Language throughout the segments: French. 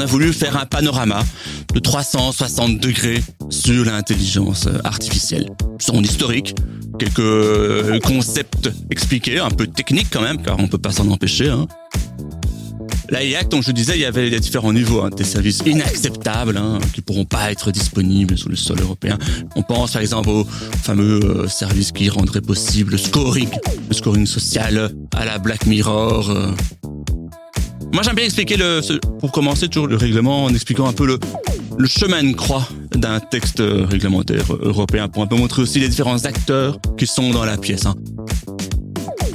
on a voulu faire un panorama de 360 degrés sur l'intelligence artificielle. Son historique, quelques concepts expliqués, un peu techniques quand même, car on peut pas s'en empêcher. Hein. La je disais, il y avait différents niveaux, hein, des services inacceptables hein, qui pourront pas être disponibles sur le sol européen. On pense par exemple aux fameux euh, services qui rendraient possible le scoring, le scoring social à la Black Mirror. Euh. Moi, j'aime bien expliquer le, pour commencer toujours le règlement en expliquant un peu le, le chemin de croix d'un texte réglementaire européen pour un peu montrer aussi les différents acteurs qui sont dans la pièce. Hein.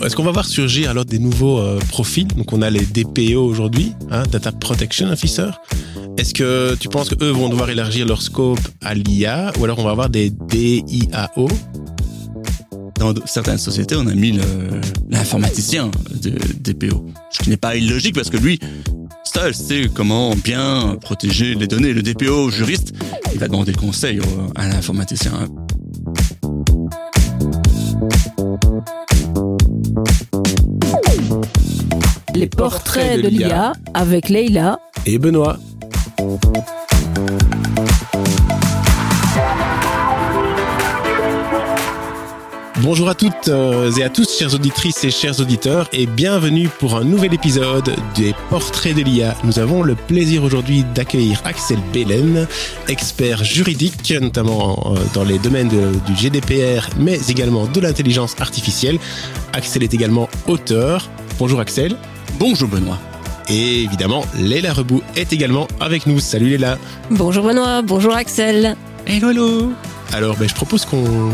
Est-ce qu'on va voir surgir alors des nouveaux euh, profils? Donc on a les DPO aujourd'hui, hein, Data Protection Officer. Est-ce que tu penses qu'eux vont devoir élargir leur scope à l'IA ou alors on va avoir des DIAO dans certaines sociétés, on a mis l'informaticien de DPO. Ce qui n'est pas illogique parce que lui, seul sait comment bien protéger les données. Le DPO juriste, il va demander conseil à l'informaticien. Les portraits de l'IA avec Leïla et Benoît. Bonjour à toutes euh, et à tous, chères auditrices et chers auditeurs, et bienvenue pour un nouvel épisode des Portraits de l'IA. Nous avons le plaisir aujourd'hui d'accueillir Axel Belen, expert juridique, notamment euh, dans les domaines du GDPR, mais également de l'intelligence artificielle. Axel est également auteur. Bonjour Axel. Bonjour Benoît. Et évidemment, Léla Rebou est également avec nous. Salut Léla. Bonjour Benoît, bonjour Axel. Hello, hello. Alors, ben, je propose qu'on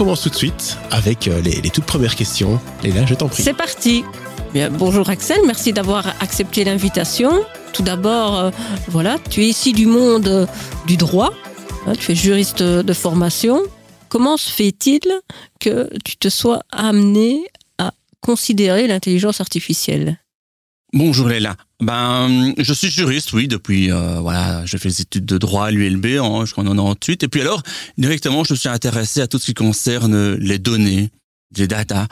commence tout de suite avec euh, les, toutes premières questions. Léla, je t'en prie. C'est parti. Bonjour Axel, merci d'avoir accepté l'invitation. Tout d'abord, euh, voilà, tu es ici du monde euh, du droit. Hein, tu es juriste de formation. Comment se fait-il que tu te sois amené considérer l'intelligence artificielle? Bonjour Léla. Ben, je suis juriste, oui, depuis, euh, voilà, j'ai fait des études de droit à l'ULB je crois, en 98. Et puis alors, directement, je me suis intéressé à tout ce qui concerne les données, les data.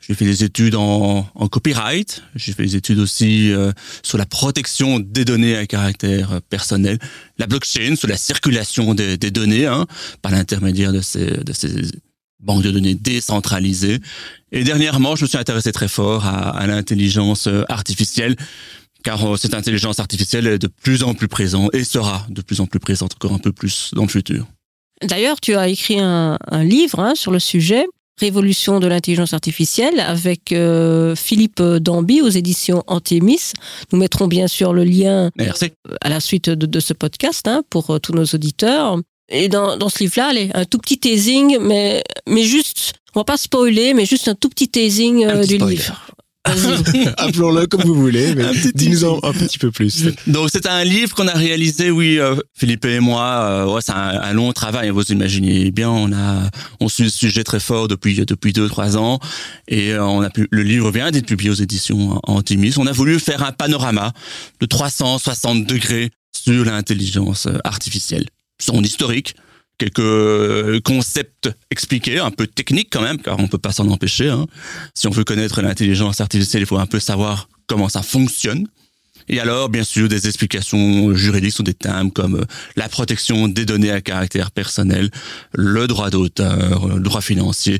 J'ai fait des études en, en copyright. J'ai fait des études aussi euh, sur la protection des données à caractère personnel, la blockchain, sur la circulation des, des données, hein, par l'intermédiaire de ces, de ces banque de données décentralisée. Et dernièrement, je me suis intéressé très fort à, à l'intelligence euh, artificielle, car euh, cette intelligence artificielle est de plus en plus présente et sera de plus en plus présente encore un peu plus dans le futur. D'ailleurs, tu as écrit un, un livre hein, sur le sujet, Révolution de l'intelligence artificielle, avec euh, Philippe Damby aux éditions Antémis. Nous mettrons bien sûr le lien Merci. à la suite de, de ce podcast hein, pour tous nos auditeurs. Et dans, dans ce livre-là, allez, un tout petit teasing, mais, mais juste, on va pas spoiler, mais juste un tout petit teasing Un euh, petit du spoiler. livre. Appelons-le comme vous voulez, mais Un petit dis-nous un petit peu plus. Donc c'est un livre qu'on a réalisé, oui, euh, Philippe et moi. euh, ouais, c'est un, un long travail. Vous imaginez bien, on a on suit le sujet très fort depuis depuis deux trois ans et euh, on a pu, le livre vient d'être publié aux éditions Antimis. On a voulu faire un panorama de 360 degrés sur l'intelligence artificielle, son historique, quelques euh, concepts expliqués, un peu techniques quand même, car on peut pas s'en empêcher. hein. Si on veut connaître l'intelligence artificielle, il faut un peu savoir comment ça fonctionne. Et alors, bien sûr, des explications juridiques sur des thèmes comme euh, la protection des données à caractère personnel, le droit d'auteur, le droit financier.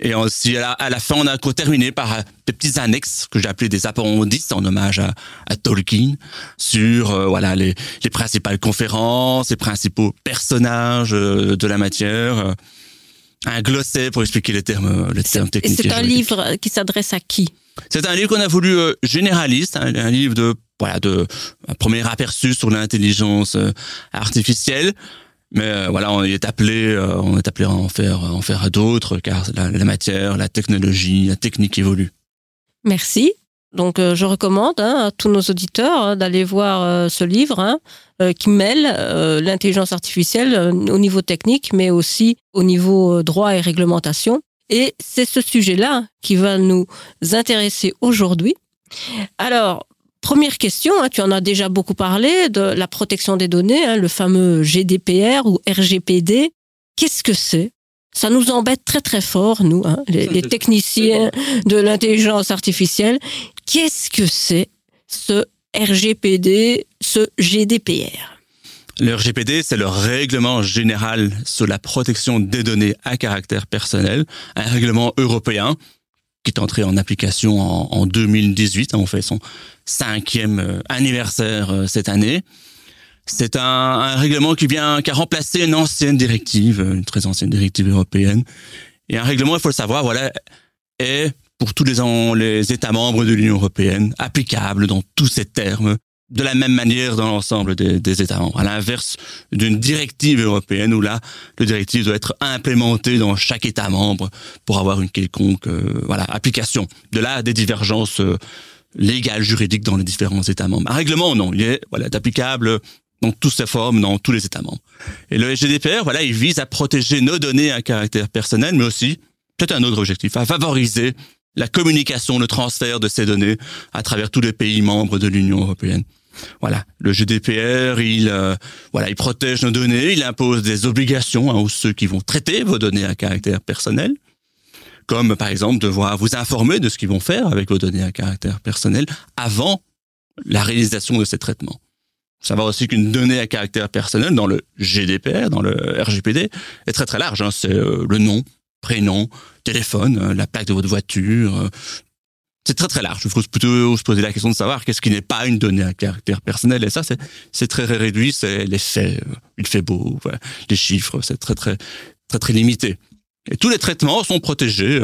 Et aussi, à la, à la fin, on a terminé par euh, des petits annexes que j'ai appelés des appendices en hommage à, à Tolkien sur euh, voilà les, les principales conférences, les principaux personnages euh, de la matière. euh, un glossaire pour expliquer les termes, les termes Et techniques. c'est et un juridiques. livre qui s'adresse à qui? C'est un livre qu'on a voulu euh, généraliste, un, un livre de voilà de un premier aperçu sur l'intelligence euh, artificielle. Mais euh, voilà, on est appelé, euh, on est appelé à en faire, en faire d'autres, car la, matière, la technologie, la technique évolue. Merci. Donc, je recommande hein, à tous nos auditeurs hein, d'aller voir ce livre hein, qui mêle l'intelligence artificielle au niveau technique, mais aussi au niveau droit et réglementation. Et c'est ce sujet-là qui va nous intéresser aujourd'hui. Alors, première question, hein, tu en as déjà beaucoup parlé, de la protection des données, hein, le fameux GDPR ou RGPD. Qu'est-ce que c'est? Ça nous embête très très fort, nous, hein, les, les techniciens de l'intelligence artificielle. Qu'est-ce que c'est ce RGPD, ce GDPR Le RGPD, c'est le règlement général sur la protection des données à caractère personnel, un règlement européen qui est entré en application en, 2018. On fait son cinquième euh, anniversaire euh, cette année. C'est un, règlement qui vient, qui a remplacé une ancienne directive, une très ancienne directive européenne. Et un règlement, il faut le savoir, voilà, est pour tous les, les États membres de l'Union européenne, applicable dans tous ces termes, de la même manière dans l'ensemble des, États membres. À l'inverse d'une directive européenne où là, le directive doit être implémenté dans chaque État membre pour avoir une quelconque euh, voilà application. De là, des divergences euh, légales, juridiques dans les différents États membres. Un règlement, non, il est voilà applicable dans toutes ses formes, dans tous les États membres. Et le GDPR, voilà, il vise à protéger nos données à caractère personnel, mais aussi, peut-être un autre objectif, à favoriser la communication, le transfert de ces données à travers tous les pays membres de l'Union européenne. Voilà, le GDPR, il euh, voilà, il protège nos données, il impose des obligations hein, aux ceux qui vont traiter vos données à caractère personnel, comme par exemple devoir vous informer de ce qu'ils vont faire avec vos données à caractère personnel avant la réalisation de ces traitements. Savoir aussi qu'une donnée à caractère personnel dans le GDPR, dans le RGPD, est très très large. Hein. C'est euh, le nom, prénom, téléphone, euh, la plaque de votre voiture. Euh, c'est très très large. Il faut plutôt se poser la question de savoir qu'est-ce qui n'est pas une donnée à caractère personnel. Et ça, c'est très réduit. C'est les faits. Il fait beau. Les chiffres, c'est très très très très limité. Et tous les traitements sont protégés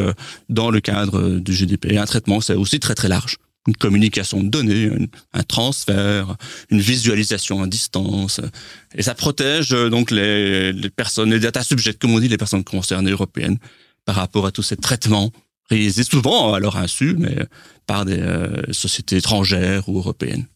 dans le cadre du GDPR. Un traitement, c'est aussi très très large une communication de données, un transfert, une visualisation à distance. Et ça protège euh, donc les, personnes, les data subjects, comme on dit, les personnes concernées européennes, par rapport à tous ces traitements réalisés souvent à leur insu, mais par des euh, sociétés étrangères ou européennes.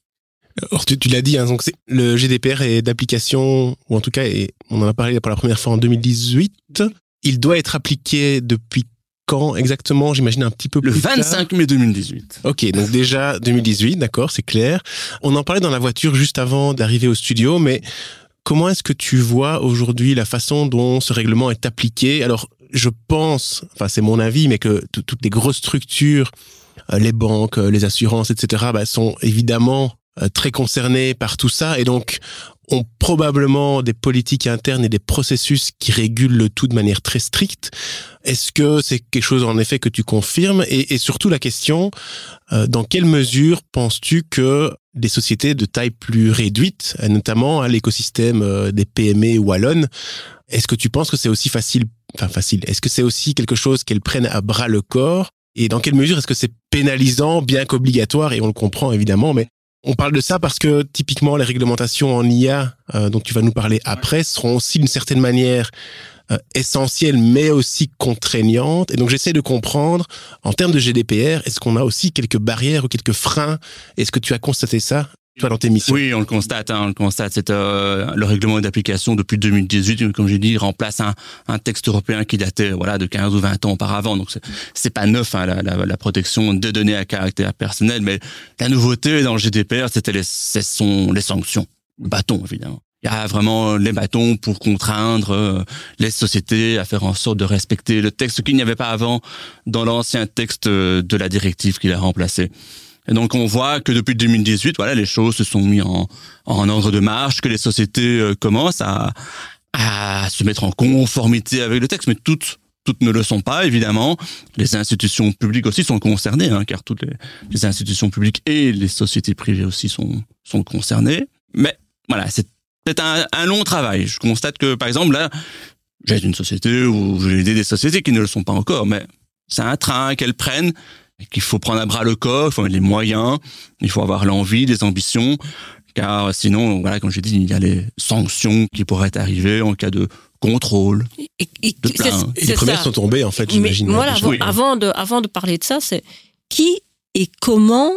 Alors, tu, l'as dit, hein, donc le GDPR est d'application, ou en tout cas, on en a parlé pour la première fois en 2018. Il doit être appliqué depuis quand exactement? J'imagine un petit peu plus Le 25 mai 2018. Ok, donc déjà 2018, d'accord, c'est clair. On en parlait dans la voiture juste avant d'arriver au studio, mais comment est-ce que tu vois aujourd'hui la façon dont ce règlement est appliqué? Alors, je pense, enfin c'est mon avis, mais que toutes les grosses structures, euh, les banques, euh, les assurances, etc., bah, sont évidemment euh, très concernées par tout ça, et donc ont probablement des politiques internes et des processus qui régulent le tout de manière très stricte. Est-ce que c'est quelque chose en effet que tu confirmes? Et, surtout la question, euh, dans quelle mesure penses-tu que des sociétés de taille plus réduite, notamment à l'écosystème euh, des PME wallonnes, est-ce que tu penses que c'est aussi facile, enfin facile, est-ce que c'est aussi quelque chose qu'elles prennent à bras le corps? Et dans quelle mesure est-ce que c'est pénalisant, bien qu'obligatoire, et on le comprend évidemment, mais on parle de ça parce que typiquement les réglementations en IA euh, dont tu vas nous parler après seront aussi d'une certaine manière euh, essentielles mais aussi contraignantes. Et donc j'essaie de comprendre en termes de GDPR, est-ce qu'on a aussi quelques barrières ou quelques freins? Est-ce que tu as constaté ça toi dans tes missions? Oui, on le constate, hein, on le constate. C'est euh, le règlement d'application depuis 2018, comme j'ai dit, remplace un, texte européen qui datait voilà de 15 ou 20 ans auparavant. Donc c'est pas neuf hein, la, la, protection des données à caractère personnel, mais la nouveauté dans le GDPR, c'était les, ce sont les sanctions, bâtons évidemment. Il y a vraiment les bâtons pour contraindre euh, les sociétés à faire en sorte de respecter le texte qu'il n'y avait pas avant dans l'ancien texte de la directive qu'il a remplacé. Et donc on voit que depuis 2018, voilà, les choses se sont mises en, en ordre de marche, que les sociétés euh, commencent à, à se mettre en conformité avec le texte, mais toutes toutes ne le sont pas, évidemment. Les institutions publiques aussi sont concernées, hein, car toutes les, les, institutions publiques et les sociétés privées aussi sont, sont concernées. Mais voilà, c'est peut-être un, un, long travail. Je constate que, par exemple, là, j'ai une société ou j'ai aidé des sociétés qui ne le sont pas encore, mais c'est un train qu'elles prennent qu'il faut prendre à bras le corps, il faut les moyens, il faut avoir l'envie, les ambitions, car sinon, voilà, comme j'ai dit, il y a les sanctions qui pourraient arriver en cas de contrôle. Et, et, les premières sont tombées, en fait, j'imagine. Voilà, avant, de, avant de parler de ça, c'est qui et comment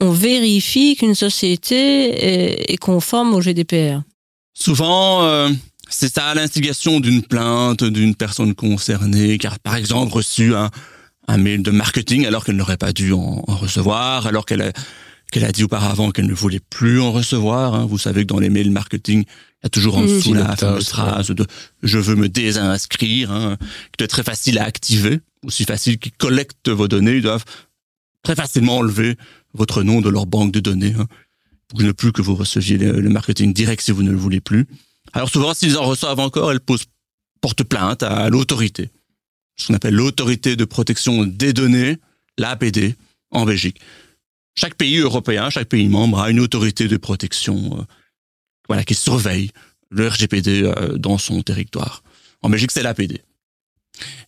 on vérifie qu'une société est, conforme au GDPR Souvent, euh, c'est ça l'instigation d'une plainte d'une personne concernée, car par exemple reçu un, un mail de marketing alors qu'elle n'aurait pas dû en, recevoir, alors qu'elle a, qu'elle a dit auparavant qu'elle ne voulait plus en recevoir. Hein. Vous savez que dans les mails marketing, il y a toujours en mmh. dessous la fameuse phrase de « je veux me désinscrire hein, qui doit être très facile à activer, aussi facile qu'ils collectent vos données, ils doivent très facilement enlever votre nom de leur banque de données. Hein. Pour ne plus que vous receviez le, marketing direct si vous ne le voulez plus. Alors souvent, s'ils en reçoivent encore, elles posent porte plainte à l'autorité, ce qu'on appelle l'autorité de protection des données, l'APD, en Belgique. Chaque pays européen, chaque pays membre a une autorité de protection, euh, voilà, qui surveille le RGPD euh, dans son territoire. En Belgique, c'est l'APD.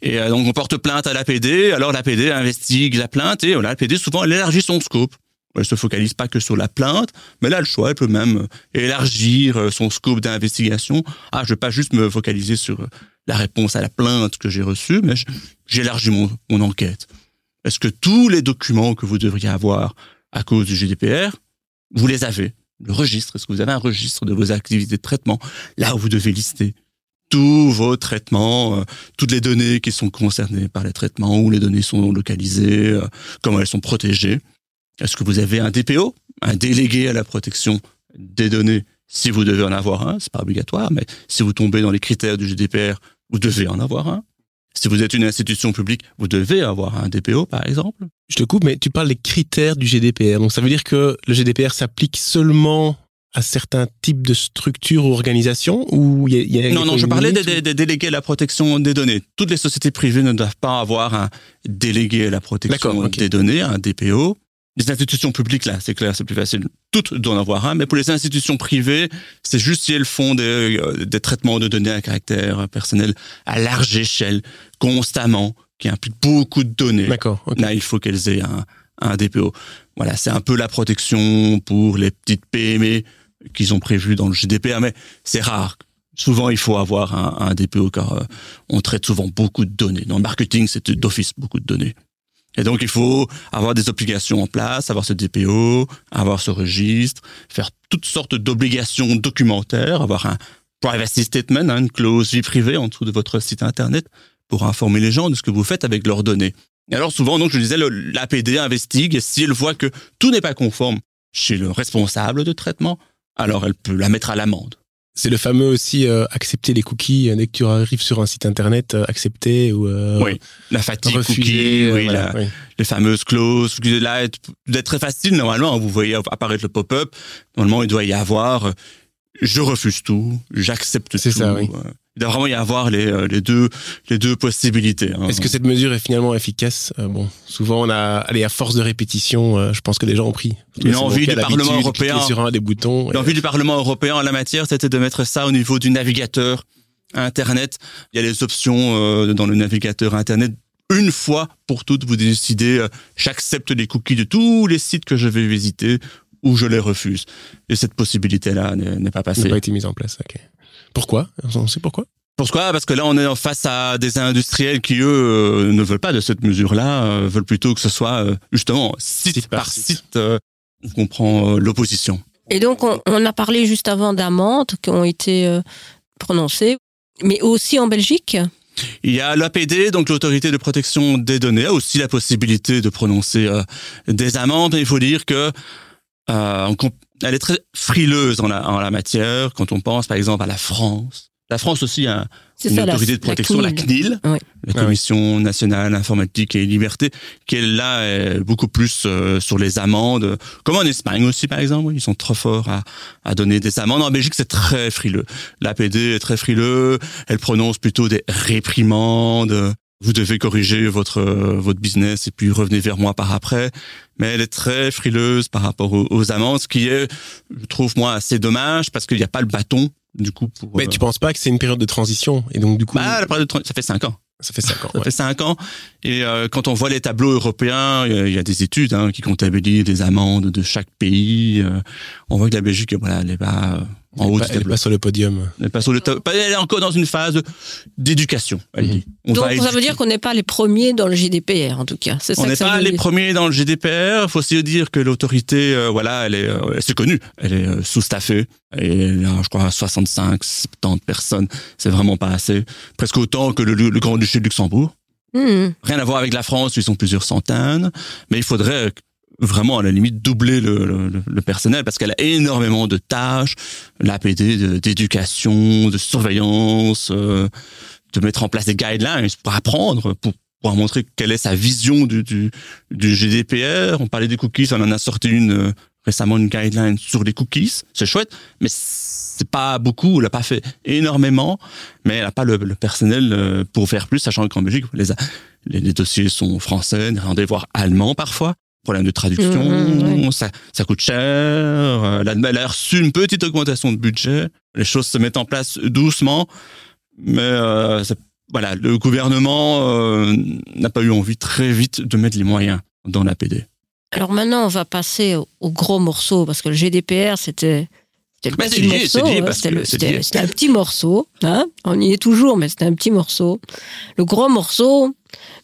Et euh, donc, on porte plainte à l'APD. Alors, l'APD investigue la plainte et l'APD, souvent, elle élargit son scope. Elle se focalise pas que sur la plainte, mais elle a le choix. Elle peut même élargir son scope d'investigation. Ah, je vais pas juste me focaliser sur la réponse à la plainte que j'ai reçue, mais j'élargis mon, enquête. Est-ce que tous les documents que vous devriez avoir à cause du GDPR, vous les avez? Le registre, est-ce que vous avez un registre de vos activités de traitement? Là où vous devez lister tous vos traitements, euh, toutes les données qui sont concernées par les traitements, où les données sont localisées, euh, comment elles sont protégées. Est-ce que vous avez un DPO, un délégué à la protection des données, si vous devez en avoir un, c'est pas obligatoire, mais si vous tombez dans les critères du GDPR, vous devez en avoir un. Si vous êtes une institution publique, vous devez avoir un DPO, par exemple. Je te coupe, mais tu parles des critères du GDPR. Donc ça veut dire que le GDPR s'applique seulement à certains types de structures ou organisations ou il y a, Non, non, je parlais des, délégués à la protection des données. Toutes les sociétés privées ne doivent pas avoir un délégué à la protection des données, un DPO. Les institutions publiques, là, c'est clair, c'est plus facile. Toutes doivent en avoir un, mais pour les institutions privées, c'est juste si elles font des, euh, des traitements de données à caractère personnel à large échelle, constamment, qui impliquent beaucoup de données. D'accord. Là, il faut qu'elles aient un, un DPO. Voilà, c'est un peu la protection pour les petites PME qu'ils ont prévu dans le GDPR, mais c'est rare. Souvent, il faut avoir un, un DPO car euh, on traite souvent beaucoup de données. Dans le marketing, c'est d'office beaucoup de données. Et donc, il faut avoir des obligations en place, avoir ce DPO, avoir ce registre, faire toutes sortes d'obligations documentaires, avoir un privacy statement, hein, une clause vie privée en dessous de votre site internet pour informer les gens de ce que vous faites avec leurs données. Et alors souvent, donc je disais, l'APD investigue et si elle voit que tout n'est pas conforme chez le responsable de traitement, alors elle peut la mettre à l'amende. C'est le fameux aussi euh, accepter les cookies dès que tu arrives sur un site internet, euh, accepter ou euh, oui, la fatigue cookie, oui, les fameuses clauses. Là, d'être très facile normalement. Vous voyez apparaître le pop-up. Normalement, il doit y avoir je refuse tout, j'accepte tout. C'est ça, oui. Il doit vraiment y avoir les, euh, les deux les deux possibilités. Hein. Est-ce que cette mesure est finalement efficace? Euh, Bon, souvent on a, allez, à force de répétition, euh, je pense que les gens ont pris. L'envie du Parlement européen sur un des boutons. L'envie du Parlement européen en la matière, c'était de mettre ça au niveau du navigateur Internet. Il y a les options dans le navigateur Internet une fois pour toutes, vous décidez, j'accepte les cookies de tous les sites que je vais visiter ou je les refuse. Et cette possibilité-là n'est pas passée. N'a pas été mise en place, ok. Pourquoi? On sait pourquoi? Pourquoi? Parce que là, on est face à des industriels qui, eux, euh, ne veulent pas de cette mesure-là, euh, veulent plutôt que ce soit euh, justement site, par site. on comprend l'opposition. Et donc, on, on, a parlé juste avant d'amendes qui ont été prononcées, mais aussi en Belgique il y a l'APD, donc l'autorité de protection des données, a aussi la possibilité de prononcer des amendes. Il faut dire que euh, elle est très frileuse en la, en la matière. Quand on pense, par exemple, à la France, la France aussi a une autorité de protection, la CNIL, la, ah Commission nationale informatique et liberté, qui est là est beaucoup plus euh, sur les amendes, comme en Espagne aussi par exemple, ils sont trop forts à, à donner des amendes. En Belgique, c'est très frileux. L'APD est très frileux, elle prononce plutôt des réprimandes, vous devez corriger votre votre business et puis revenez vers moi par après. Mais elle est très frileuse par rapport aux, amendes, ce qui est, je trouve moi, assez dommage parce qu'il n'y a pas le bâton du coup. Pour, mais tu penses pas que c'est une période de transition et donc du coup. Bah, la période de ça fait cinq ans. Ça fait cinq ans. Ça fait cinq ans. Et euh, quand on voit les tableaux européens, il y, a des études hein, qui comptabilisent les amendes de chaque pays. Euh, on voit que la Belgique, voilà, elle n'est pas en haut Elle n'est pas sur le podium. Elle est, pas sur le elle est encore dans une phase d'éducation. Mhm. Donc ça veut dire qu'on n'est pas les premiers dans le GDPR, en tout cas. on n'est pas les premiers dans le GDPR. Il faut aussi dire que l'autorité, euh, voilà, elle est, c'est connu. Elle est sous-staffée. Et là, je crois, 65, 70 personnes. C'est vraiment pas assez. Presque autant que le, le Grand Duché de Luxembourg. Hmm. Rien à voir avec la France, ils sont plusieurs centaines, mais il faudrait vraiment à la limite doubler le, le, personnel parce qu'elle a énormément de tâches, l'APD d'éducation, de, surveillance, euh, de mettre en place des guidelines pour apprendre, pour pour montrer quelle est sa vision du, du, du, GDPR. On parlait des cookies, on en a sorti une euh, récemment une guideline sur les cookies. C'est chouette, mais c'est pas beaucoup. Elle n'a pas fait énormément, mais elle n'a pas le, personnel euh, pour faire plus, sachant qu'en Belgique, les, les, dossiers sont français, néerlandais, voire allemands parfois. Problème de traduction, mmh, mmh, ça, ça coûte cher. Euh, elle a reçu une petite augmentation de budget. Les choses se mettent en place doucement, mais euh, voilà, le gouvernement n'a pas eu envie très vite de mettre les moyens dans l'APD. Alors maintenant, on va passer au, gros morceau, parce que le GDPR, c'était c'était le petit morceau. C'était un petit morceau. Hein On y est toujours, mais c'était un petit morceau. Le gros morceau,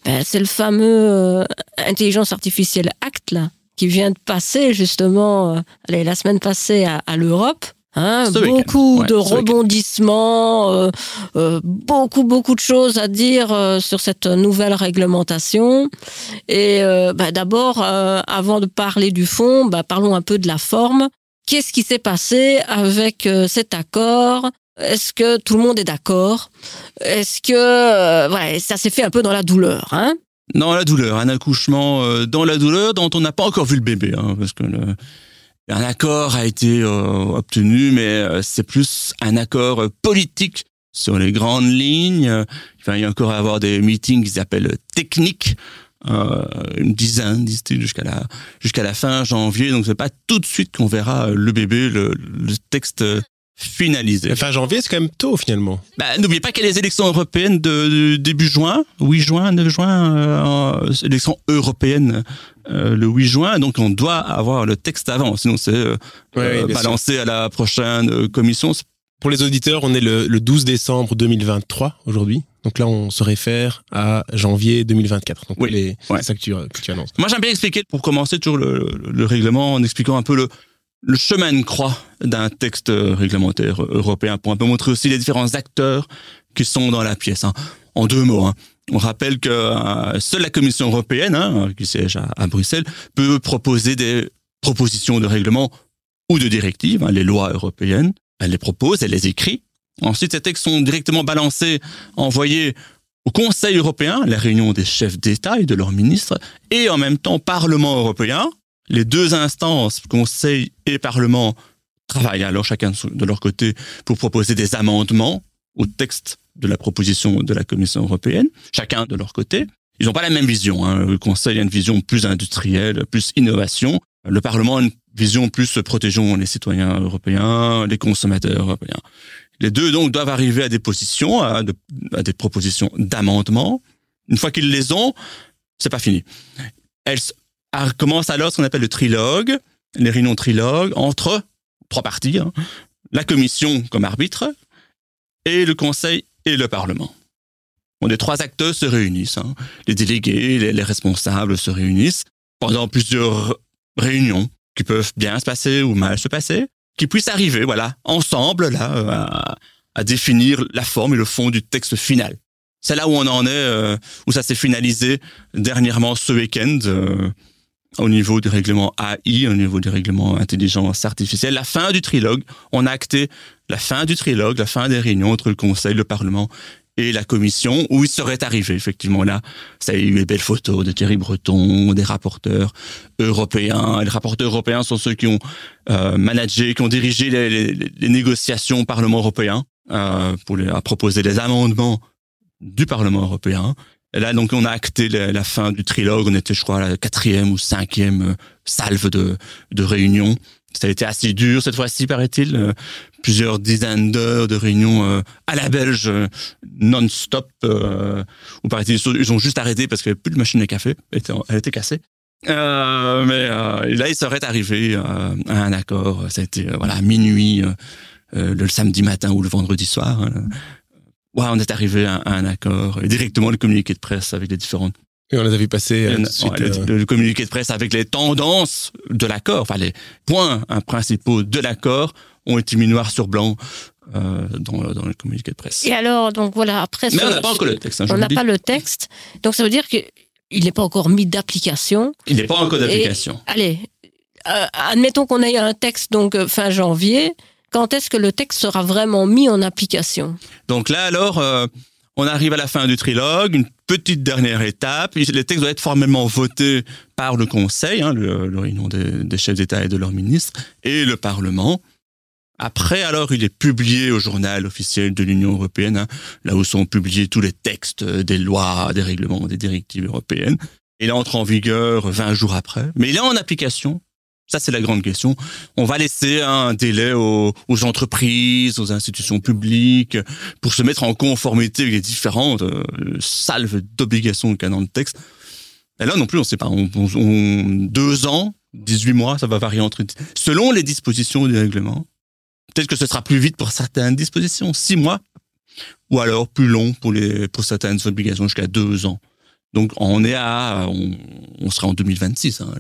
ben, c'est le fameux euh, intelligence artificielle Act là, qui vient de passer justement, euh, allez, la semaine passée à, à l'Europe. Hein, beaucoup de rebondissements, euh, euh, beaucoup beaucoup de choses à dire euh, sur cette nouvelle réglementation. Et bah, d'abord, avant de parler du fond, bah, parlons un peu de la forme. Qu'est-ce qui s'est passé avec cet accord? Est-ce que tout le monde est d'accord? Est-ce que voilà, ça s'est fait un peu dans la douleur hein? Dans la douleur, un accouchement dans la douleur dont on n'a pas encore vu le bébé, hein, parce que le un accord a été euh, obtenu, mais euh, c'est plus un accord euh, politique sur les grandes lignes. Il va y encore avoir des meetings qu'ils appellent techniques, une dizaine, disent-ils, jusqu'à la jusqu'à la fin janvier. Donc c'est pas tout de suite qu'on verra le bébé, le, le texte finalisé. fin janvier, c'est quand même tôt finalement. Bah, N'oubliez pas qu'il y a les élections européennes de, début juin, 8 juin, 9 juin, euh, élections européennes euh, le 8 juin, donc on doit avoir le texte avant, sinon c'est euh, euh balancé à la prochaine commission. Pour les auditeurs, on est le, 12 décembre 2023 aujourd'hui. Donc là, on se réfère à janvier 2024. Donc oui, c'est ça que tu, annonces. Moi, j'aime bien expliquer, pour commencer toujours le, le règlement, en expliquant un peu le, le chemin de croix d'un texte réglementaire européen pour un peu montrer aussi les différents acteurs qui sont dans la pièce. Hein. En deux mots, hein. on rappelle que euh, seule la Commission européenne, hein, qui siège à, Bruxelles, peut proposer des propositions de règlement ou de directives, les lois européennes. Elle les propose, elle les écrit. Ensuite, ces textes sont directement balancés, envoyés au Conseil européen, la réunion des chefs d'État et de leurs ministres, et en même temps au Parlement européen, les deux instances, Conseil et Parlement, travaillent alors chacun de leur côté pour proposer des amendements au texte de la proposition de la Commission européenne, chacun de leur côté. Ils n'ont pas la même vision. Hein. Le Conseil a une vision plus industrielle, plus innovation. Le Parlement a une vision plus protégeons les citoyens européens, les consommateurs européens. Les deux donc doivent arriver à des positions, à, des propositions d'amendement. Une fois qu'ils les ont, c'est pas fini. Elles commence alors ce qu'on appelle le trilogue, les réunions trilogues entre trois parties, hein. la commission comme arbitre et le conseil et le parlement. Bon, les trois acteurs se réunissent, hein. les délégués, les, responsables se réunissent pendant plusieurs réunions qui peuvent bien se passer ou mal se passer, qui puissent arriver, voilà, ensemble là, à, définir la forme et le fond du texte final. C'est là où on en est, euh, où ça s'est finalisé dernièrement ce week-end. Euh, au niveau du règlement AI, au niveau du règlement intelligence artificielle, la fin du trilogue. On a acté la fin du trilogue, la fin des réunions entre le Conseil, le Parlement et la Commission, où il serait arrivé, effectivement, là, ça a eu les belles photos de Thierry Breton, des rapporteurs européens. Les rapporteurs européens sont ceux qui ont euh, managé, qui ont dirigé les, négociations au Parlement européen euh, pour les, à proposer des amendements du Parlement européen là, donc, on a acté la, fin du trilogue. On était, je crois, à la quatrième ou cinquième euh, salve de, de réunions. Ça a été assez dur cette fois-ci, paraît-il. Euh, plusieurs dizaines d'heures de réunions euh, à la belge, non-stop. ou paraît-il, ils ont juste arrêté parce qu'il n'y avait plus de machine à café. Elle était, cassée. Euh, mais là, il serait arrivé à un accord. Ça a été voilà, minuit le samedi matin ou le vendredi soir. Hein ouais, on est arrivé à, un accord. Et directement, le communiqué de presse avec les différentes et on les a vu passer. Euh, euh, le, communiqué de presse avec les tendances de l'accord, enfin les points hein, principaux de l'accord ont été mis noir sur blanc euh, dans, dans, le communiqué de presse. Et alors, donc voilà, après. Mais on n'a pas encore le texte. Hein, on n'a pas le texte, donc ça veut dire qu'il n'est pas encore mis d'application. Il n'est pas encore d'application. Allez, admettons qu'on ait un texte donc fin janvier quand est-ce que le texte sera vraiment mis en application? Donc là, alors, euh, On arrive à la fin du trilogue, une petite dernière étape. Les textes doivent être formellement votés par le Conseil, hein, le, réunion des, chefs d'État et de leurs ministres, et le Parlement. Après, alors, il est publié au journal officiel de l'Union européenne, hein, là où sont publiés tous les textes des lois, des règlements, des directives européennes. Il entre en vigueur 20 jours après, mais il est en application ça, c'est la grande question. On va laisser un délai aux, entreprises, aux institutions publiques, pour se mettre en conformité avec les différentes euh, salves d'obligations qu'il y a dans le texte. Là non plus, on ne sait pas. Deux ans, 18 mois, ça va varier. Selon les dispositions du règlement. Peut-être que ce sera plus vite pour certaines dispositions, six mois, ou alors plus long pour, certaines obligations jusqu'à deux ans. Donc on est à... On, sera en 2026. Hein,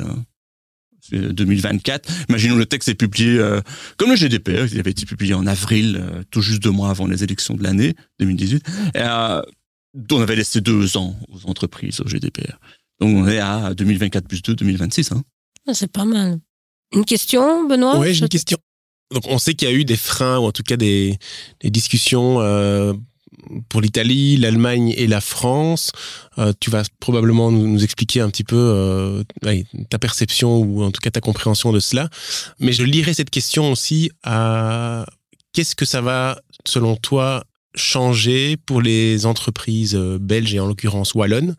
2024. Imaginons le texte est publié euh, comme le GDPR, il avait été publié en avril, euh, tout juste deux mois avant les élections de l'année 2018. Euh, on avait laissé deux ans aux entreprises au GDPR. Donc on est à 2024 plus 2, 2026. Hein. Ah, c'est pas mal. Une question, Benoît? Oui, j'ai une question. Donc on sait qu'il y a eu des freins ou en tout cas des, des discussions euh, pour l'Italie, l'Allemagne et la France. Euh, tu vas probablement nous, expliquer un petit peu euh, ta perception ou en tout cas ta compréhension de cela. Mais je lirai cette question aussi à qu'est-ce que ça va, selon toi, changer pour les entreprises euh, belges et en l'occurrence wallonnes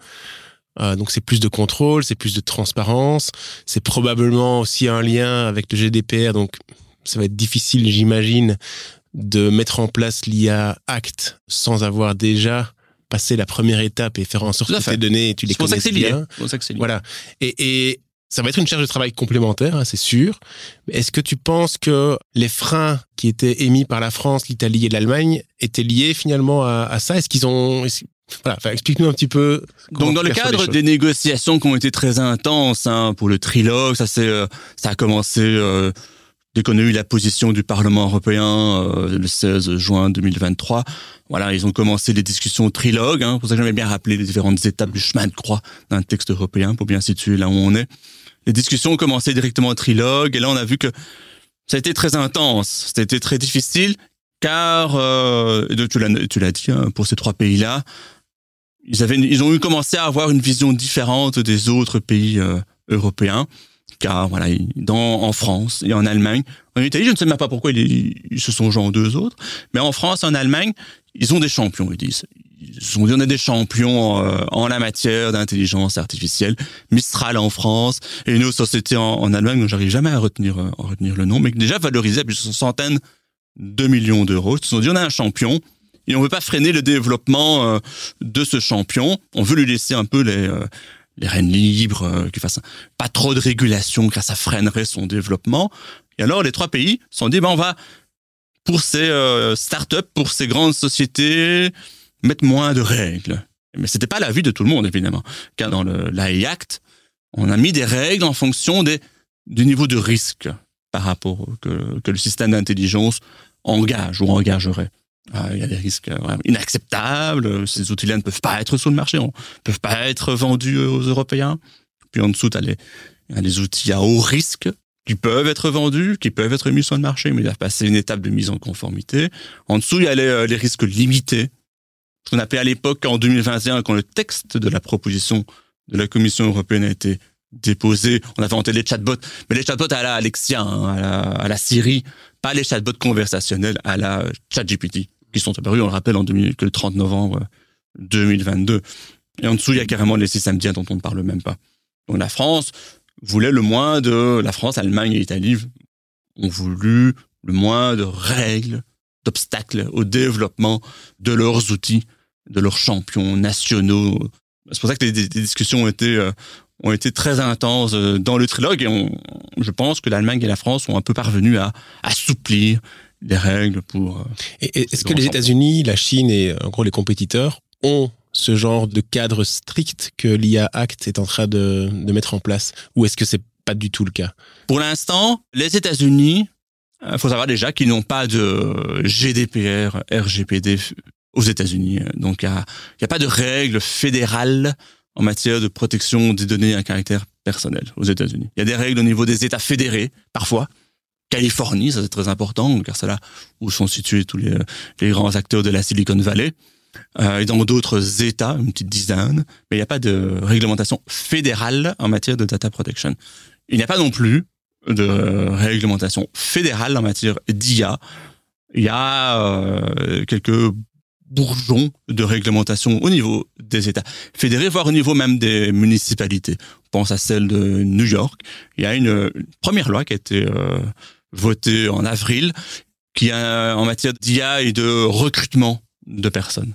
donc c'est plus de contrôle, c'est plus de transparence, c'est probablement aussi un lien avec le GDPR, donc ça va être difficile, j'imagine, de mettre en place l'IA Act sans avoir déjà passé la première étape et faire en sorte que tes données, tu les connais bien. Voilà. Et, et ça va être une charge de travail complémentaire, hein, c'est sûr. Est-ce que tu penses que les freins qui étaient émis par la France, l'Italie et l'Allemagne étaient liés finalement à, ça? Est-ce qu'ils ont voilà, explique-nous un petit peu. Donc, dans le cadre des négociations qui ont été très intenses hein, pour le trilogue, ça, c'est, euh, ça a commencé euh, dès qu'on a eu la position du Parlement européen euh, le 16 juin 2023, voilà, ils ont commencé les discussions trilogue. Hein, pour ça que j'aimerais bien rappeler les différentes étapes du chemin de croix d'un texte européen pour bien situer là où on est. Les discussions ont commencé directement en trilogue et là on a vu que ça a été très intense, c'était très difficile car euh, tu l'as dit hein, pour ces trois pays-là, ils avaient ils ont eu commencé à avoir une vision différente des autres pays euh, européens voilà, en France et en Allemagne, en Italie, je ne sais même pas pourquoi ils, se sont joints deux autres, mais en France et en Allemagne, ils ont des champions, ils disent. Ils sont dit, on a des champions euh, en la matière d'intelligence artificielle. Mistral en France et une autre société en, Allemagne dont j'arrive jamais à retenir, euh, retenir le nom, mais qui déjà valorisé à plusieurs centaines de millions d'euros. Ils se sont dit, on a un champion, et on veut pas freiner le développement euh, de ce champion. On veut lui laisser un peu les, les rênes libres, euh, qu'il fasse pas trop de régulation, car ça freinerait son développement. Et alors les trois pays se sont dit, ben on va pour ces euh, startups, pour ces grandes sociétés, mettre moins de règles. Mais c'était pas l'avis de tout le monde évidemment, car dans l'AI Act, on a mis des règles en fonction des du niveau de risque par rapport que, que le système d'intelligence engage ou engagerait. Il y a des risques euh, inacceptables. Ces outils-là ne peuvent pas être sur le marché, ne peuvent pas être vendus aux Européens. Puis en dessous, tu as les, les outils à haut risque qui peuvent être vendus, qui peuvent être mis sur le marché, mais il a passé une étape de mise en conformité. En dessous, il y a les, euh, les risques limités. Ce qu'on appelait à l'époque, en 2021, quand le texte de la proposition de la Commission européenne a été déposé, on a inventé les chatbots, mais les chatbots à la Alexia, hein, à, la, à la Siri, pas les chatbots conversationnels à la ChatGPT qui sont apparus, on le rappelle, en 2000, que le 30 novembre 2022. Et en dessous, il y a carrément les systèmes dits dont on ne parle même pas. Donc la France voulait le moins de... La France, Allemagne et Italie ont voulu le moins de règles, d'obstacles au développement de leurs outils, de leurs champions nationaux. C'est pour ça que les, discussions ont été, euh, ont été très intenses euh, dans le trilogue et je pense que l'Allemagne et la France ont un peu parvenu à assouplir des règles pour. Euh, est-ce que les États-Unis, la Chine et en gros les compétiteurs ont ce genre de cadre strict que l'IA Act est en train de, de mettre en place? Ou est-ce que c'est pas du tout le cas? Pour l'instant, les États-Unis, il euh, faut savoir déjà qu'ils n'ont pas de GDPR, RGPD aux États-Unis. Donc, il n'y a, a, pas de règles fédérales en matière de protection des données à caractère personnel aux États-Unis. Il y a des règles au niveau des États fédérés, parfois, Californie, ça c'est très important, car c'est là où sont situés tous les, grands acteurs de la Silicon Valley. euh, et dans d'autres États, une petite dizaine, mais il n'y a pas de réglementation fédérale en matière de data protection. Il n'y a pas non plus de réglementation fédérale en matière d'IA. Il y a euh, quelques bourgeons de réglementation au niveau des États fédérés, voire au niveau même des municipalités. On pense à celle de New York. Il y a une, première loi qui a été euh, votée en avril, qui a en matière d'IA et de recrutement de personnes.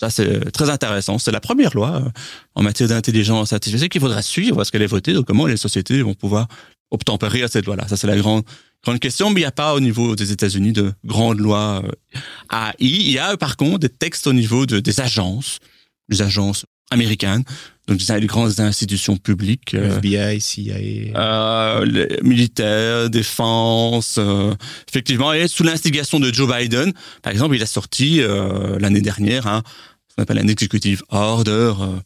Ça, c'est très intéressant. C'est la première loi euh, en matière d'intelligence artificielle qu'il faudra suivre ce qu'elle est votée, donc comment les sociétés vont pouvoir obtempérer à cette loi-là. Ça, c'est la grande, grande question, mais il n'y a pas au niveau des États-Unis de grandes lois euh, AI. Il y a par contre des textes au niveau de, des agences, des agences américaines, donc les grandes institutions publiques. Euh, FBI, CIA. Euh, les militaires, défense. Euh, effectivement, et sous l'instigation de Joe Biden, par exemple, il a sorti euh, l'année dernière hein, ce qu'on appelle un executive order, euh,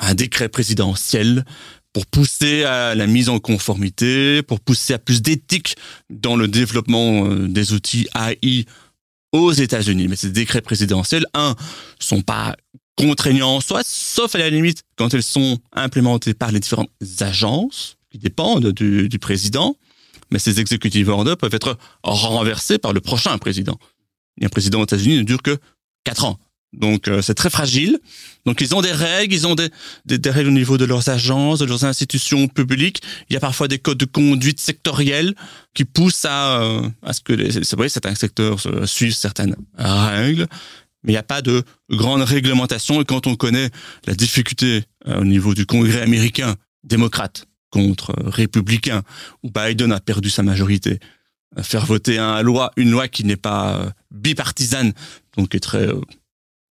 un décret présidentiel pour pousser à la mise en conformité, pour pousser à plus d'éthique dans le développement euh, des outils AI aux États-Unis. Mais ces décrets présidentiels, un, sont pas contraignants en soi, sauf à la limite quand ils sont implémentés par les différentes agences qui dépendent du, du président. Mais ces executive orders peuvent être renversés par le prochain président. Et un président aux États-Unis ne dure que quatre ans. Donc euh, c'est très fragile. Donc ils ont des règles, ils ont des, des, des, règles au niveau de leurs agences, de leurs institutions publiques. Il y a parfois des codes de conduite sectoriels qui poussent à, euh, à ce que les, c'est vrai, certains secteurs suivent certaines règles, mais il n'y a pas de grande réglementation. Et quand on connaît la difficulté euh, au niveau du Congrès américain, démocrate contre républicain, où Biden a perdu sa majorité, faire voter loi, une loi qui n'est pas bipartisane, donc qui est très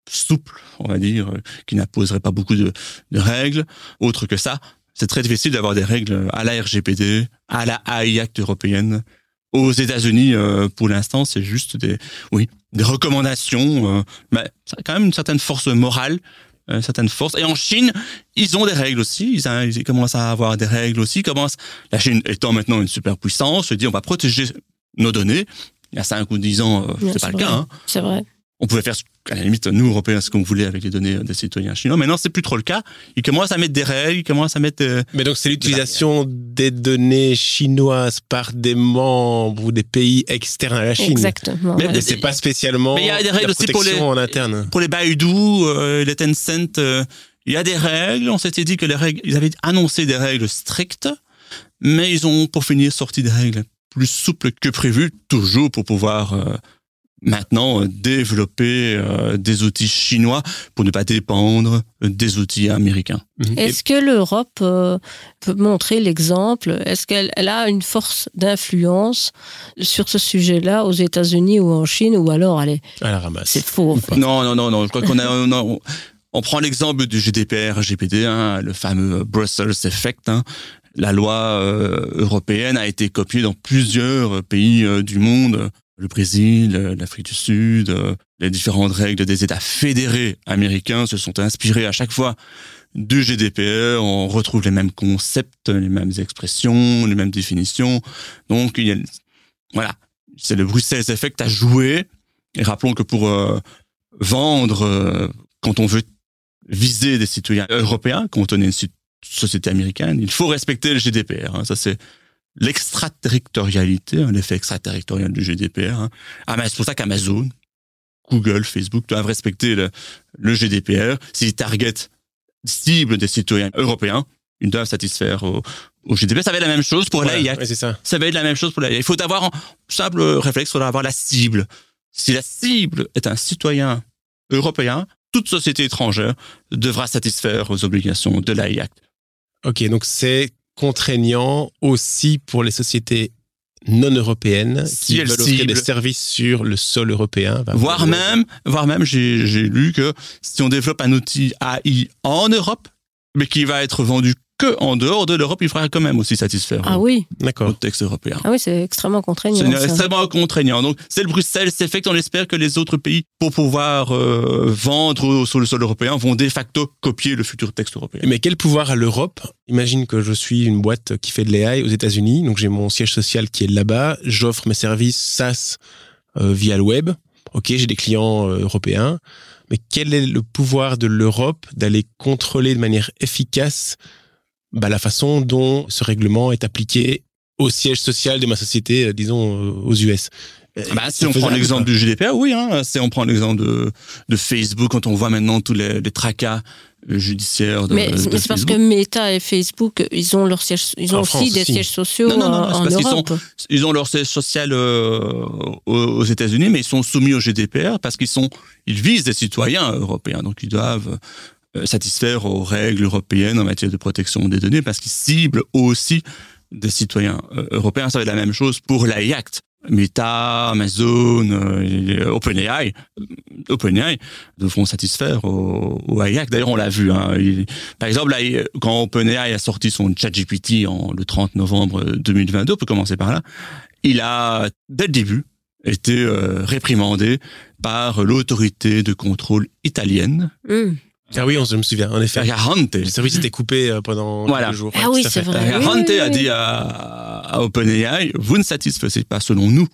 souple, on va dire, qui n'imposerait pas beaucoup de, règles. Autre que ça, c'est très difficile d'avoir des règles à la RGPD, à la AI Act européenne. Aux États-Unis, euh, pour l'instant, c'est juste des, oui, des recommandations. Euh, mais ça a quand même une certaine force morale, une certaine force. Et en Chine, ils ont des règles aussi. Ils, commencent à avoir des règles aussi. Ils commencent, la Chine étant maintenant une superpuissance, se dit on va protéger nos données. Il y a 5 ou 10 ans, euh, c'est pas vrai. le cas. Hein. C'est vrai on pouvait faire à la limite nous Européens ce qu'on voulait avec les données des citoyens chinois. Maintenant c'est plus trop le cas. Ils commencent à mettre des règles, ils commencent à mettre. Euh, Mais donc c'est l'utilisation des données chinoises par des membres ou des pays externes à la Chine. Exactement. Mais, ouais. c'est pas spécialement. Mais il y a des règles aussi pour les en interne. Pour les Baidu, euh, les Tencent, euh, il y a des règles. On s'était dit que les règles, ils avaient annoncé des règles strictes, mais ils ont pour finir sorti des règles plus souples que prévu, toujours pour pouvoir euh, maintenant euh, développer euh, des outils chinois pour ne pas dépendre des outils américains. Est-ce que l'Europe euh, peut montrer l'exemple? Est-ce qu'elle elle a une force d'influence sur ce sujet-là aux États-Unis ou en Chine ou alors ramasse C'est faux. En fait. Non, non, non, non. Je crois qu'on a. On, on prend l'exemple du GDPR, GPD, hein, le fameux Brussels Effect. Hein. La loi euh, européenne a été copiée dans plusieurs pays euh, du monde le Brésil, l'Afrique du Sud, les différentes règles des États fédérés américains se sont inspirés à chaque fois du GDPR. On retrouve les mêmes concepts, les mêmes expressions, les mêmes définitions. Donc, il y a, voilà, c'est le Bruxelles Effect à jouer. Et rappelons que pour euh, vendre, euh, quand on veut viser des citoyens européens, quand on est une société américaine, il faut respecter le GDPR. Hein. Ça, c'est l'extraterritorialité, hein, l'effet extraterritorial du GDPR. Hein. Ah, c'est pour ça qu'Amazon, Google, Facebook doivent respecter le, le GDPR. S'ils targetent cible des citoyens européens, ils doivent satisfaire au, au GDPR. Ça va être la même chose pour voilà. Ouais, ça. ça va être la même chose pour l'AIAC. Il faut avoir un simple réflexe, il faut avoir la cible. Si la cible est un citoyen européen, toute société étrangère devra satisfaire aux obligations de l'AIAC. Ok, donc c'est contraignant aussi pour les sociétés non européennes si qui veulent offrir des services sur le sol européen. Voire euh, même, voire même, j'ai lu que si on développe un outil AI en Europe, mais qui va être vendu que en dehors de l'Europe, il faudra quand même aussi satisfaire ah oui. le texte européen. Ah oui, c'est extrêmement contraignant. C'est extrêmement contraignant. Donc, c'est le Bruxelles Effect. On espère que les autres pays, pour pouvoir euh, vendre sur le sol européen, vont de facto copier le futur texte européen. Mais quel pouvoir a l'Europe? Imagine que je suis une boîte qui fait de l'AI aux États-Unis, donc j'ai mon siège social qui est là-bas, j'offre mes services SaaS euh, via le web. Ok, j'ai des clients euh, européens. mais quel est le pouvoir de l'Europe d'aller contrôler de manière efficace bah, la façon dont ce règlement est appliqué au siège social de ma société, euh, disons, euh, aux US bah, si on prend l'exemple du GDPR, oui. Hein, si on prend l'exemple de, de Facebook, quand on voit maintenant tous les, les tracas judiciaires de Mais de c'est parce que Facebook. Meta et Facebook, ils ont leur siège, ils ont En aussi France des sièges sociaux Non, non, non, euh, en parce qu'ils Europe. Ils ont leur siège social euh, aux, aux États-Unis, mais ils sont soumis au GDPR parce qu'ils sont, ils visent des citoyens européens, donc ils doivent euh, satisfaire aux règles européennes en matière de protection des données parce qu'ils ciblent aussi des citoyens euh, européens. Ça va être la même chose pour l'AI Act. Meta, Amazon, euh, OpenAI, euh, OpenAI devront satisfaire au, au AI Act. D'ailleurs, on l'a vu. Hein, par exemple, là, quand OpenAI a sorti son ChatGPT en le 30 novembre 2022, on peut commencer par là, il a, dès le début, été euh, réprimandé par l'autorité de contrôle italienne, Hum. Ah oui, on, je me souviens, en effet. Ferrante. Le service était coupé euh, pendant Voilà. quelques jours. Ah Ouais, oui, c'est vrai. Oui, a dit à, à OpenAI, vous ne satisfaisez pas selon nous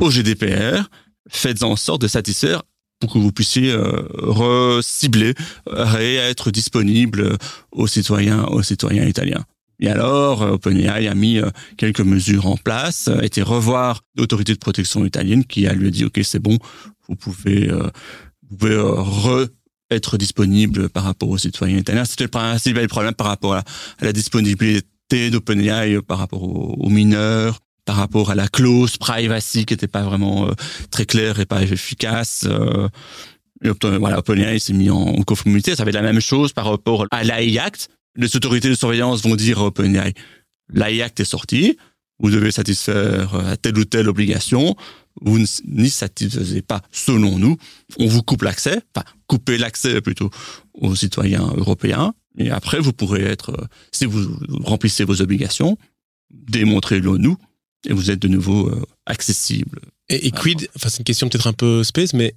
au GDPR, faites en sorte de satisfaire pour que vous puissiez euh, recibler euh, et être disponible aux citoyens, aux citoyens italiens. Et alors, euh, OpenAI a mis euh, quelques mesures en place, a été revoir l'autorité de protection italienne qui a lui dit, OK, c'est bon, vous pouvez, euh, vous pouvez euh, re être disponible par rapport aux citoyens italiens. C'était le principal problème par rapport à, la disponibilité d'OpenAI par rapport aux, mineurs, par rapport à la clause privacy qui n'était pas vraiment euh, très claire et pas efficace. Euh, voilà, OpenAI s'est mis en, conformité. Ça va être la même chose par rapport à l'AI Act. Les autorités de surveillance vont dire à OpenAI, l'AI Act est sorti, vous devez satisfaire à telle ou telle obligation, vous n'y satisfaisez pas selon nous, on vous coupe l'accès, enfin, couper l'accès plutôt aux citoyens européens, et après vous pourrez être, euh, si vous remplissez vos obligations, démontrez-le nous, et vous êtes de nouveau euh, accessible. Et, et quid, enfin c'est une question peut-être un peu space, mais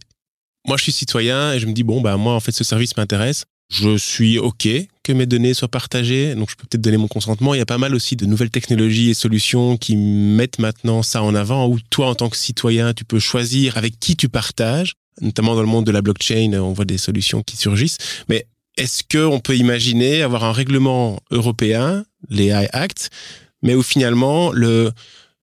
moi je suis citoyen et je me dis, bon, bah moi en fait ce service m'intéresse. Je suis OK que mes données soient partagées, donc je peux peut-être donner mon consentement. Il y a pas mal aussi de nouvelles technologies et solutions qui mettent maintenant ça en avant, où toi en tant que citoyen, tu peux choisir avec qui tu partages, notamment dans le monde de la blockchain, on voit des solutions qui surgissent. Mais est-ce qu'on peut imaginer avoir un règlement européen, les AI Act, mais où finalement le,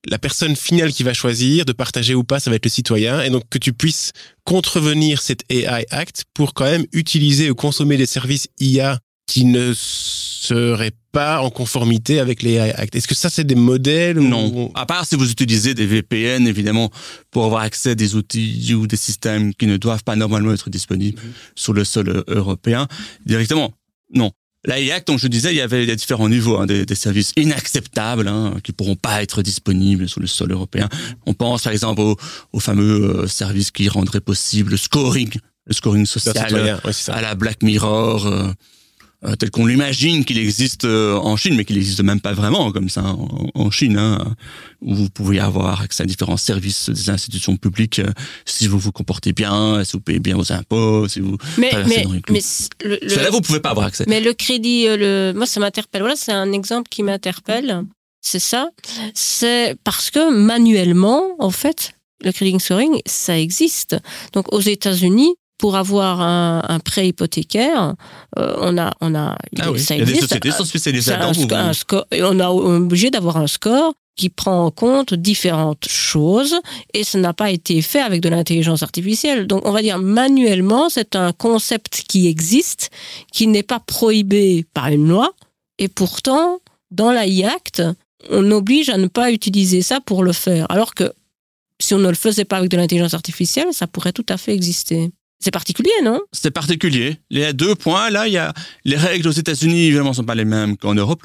la personne finale qui va choisir de partager ou pas, ça va être le citoyen, et donc que tu puisses contrevenir cet AI Act pour quand même utiliser ou consommer des services IA qui ne seraient pas en conformité avec les AI Act. Est-ce que ça, c'est des modèles Non. À part si vous utilisez des VPN, évidemment, pour avoir accès à des outils ou des systèmes qui ne doivent pas normalement être disponibles sur le sol euh, européen, directement. Non. L'AIAC, comme je disais, il y avait des différents niveaux, hein, des, des services inacceptables hein, qui pourront pas être disponibles sur le sol européen. On pense par exemple au, au fameux euh, service qui rendrait possible le scoring, le scoring social Ouais, à la Black Mirror, euh, euh, tel qu'on l'imagine qu'il existe euh, en Chine, mais qu'il n'existe même pas vraiment comme ça en, en Chine, hein, où vous pouvez avoir accès à différents services des institutions publiques euh, si vous vous comportez bien, si vous payez bien vos impôts, si vous... Mais, mais, dans les clous. mais le, vous pouvez pas avoir accès. mais le crédit, le, moi, ça m'interpelle. Voilà, c'est un exemple qui m'interpelle. C'est ça. C'est parce que manuellement, en fait, le crédit scoring, ça existe. Donc, aux États-Unis, pour avoir un, un prêt hypothécaire, euh, on a, on a, Ah oui, ça il y a des sociétés sont spécialisées un, un score, et on a obligé d'avoir un score qui prend en compte différentes choses et ça n'a pas été fait avec de l'intelligence artificielle. Donc on va dire manuellement, c'est un concept qui existe, qui n'est pas prohibé par une loi et pourtant dans l'AI Act, on oblige à ne pas utiliser ça pour le faire. Alors que si on ne le faisait pas avec de l'intelligence artificielle, ça pourrait tout à fait exister. C'est particulier, non? C'est particulier. Il y a deux points. Là, il y a les règles aux États-Unis, évidemment, sont pas les mêmes qu'en Europe.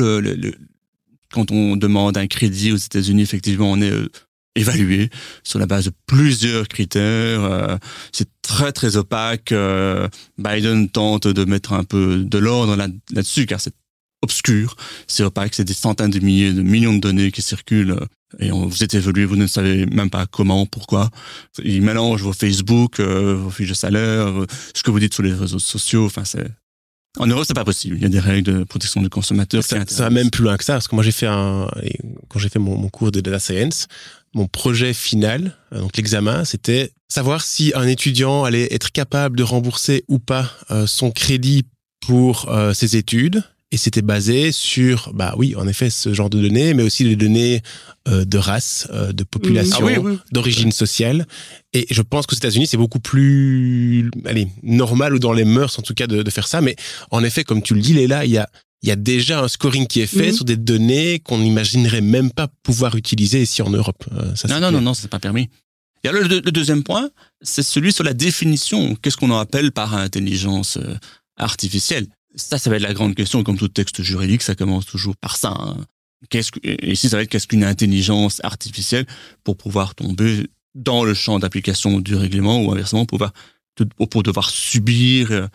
Quand on demande un crédit aux États-Unis, effectivement, on est euh, évalué sur la base de plusieurs critères. euh, c'est très très opaque. euh, Biden tente de mettre un peu de l'ordre là- là-dessus, car c'est obscur, c'est opaque, c'est des centaines de milliers de millions de données qui circulent. Et on, vous êtes évolué, vous ne savez même pas comment, pourquoi. Ils mélangent vos Facebook, euh, vos fiches de salaire, euh, ce que vous dites sur les réseaux sociaux. Enfin, c'est en Europe, c'est pas possible. Il y a des règles de protection du consommateur. Ça, ça va même plus loin que ça, parce que moi j'ai fait un, quand j'ai fait mon, mon cours de data science, mon projet final, euh, donc l'examen, c'était savoir si un étudiant allait être capable de rembourser ou pas son crédit pour ses études. Et c'était basé sur, bah oui, en effet, ce genre de données, mais aussi les données de race, de population, Ah d'origine sociale. Et je pense qu'aux États-Unis, c'est beaucoup plus, allez, normal ou dans les mœurs, en tout cas, de, de faire ça. Mais en effet, comme tu le dis, Léla, il y a il y a déjà un scoring qui est fait Mhm. sur des données qu'on n'imaginerait même pas pouvoir utiliser ici en Europe. Euh, ça, Non, non, non, clair. non, c'est pas permis. Et alors, le, le deuxième point, c'est celui sur la définition. Qu'est-ce qu'on en appelle par intelligence euh, artificielle? Ça, ça va être la grande question. Comme tout texte juridique, ça commence toujours par ça. hein. Qu'est-ce que, ici, ça va être qu'est-ce qu'une intelligence artificielle pour pouvoir tomber dans le champ d'application du règlement ou inversement pour, pouvoir, pour devoir subir euh,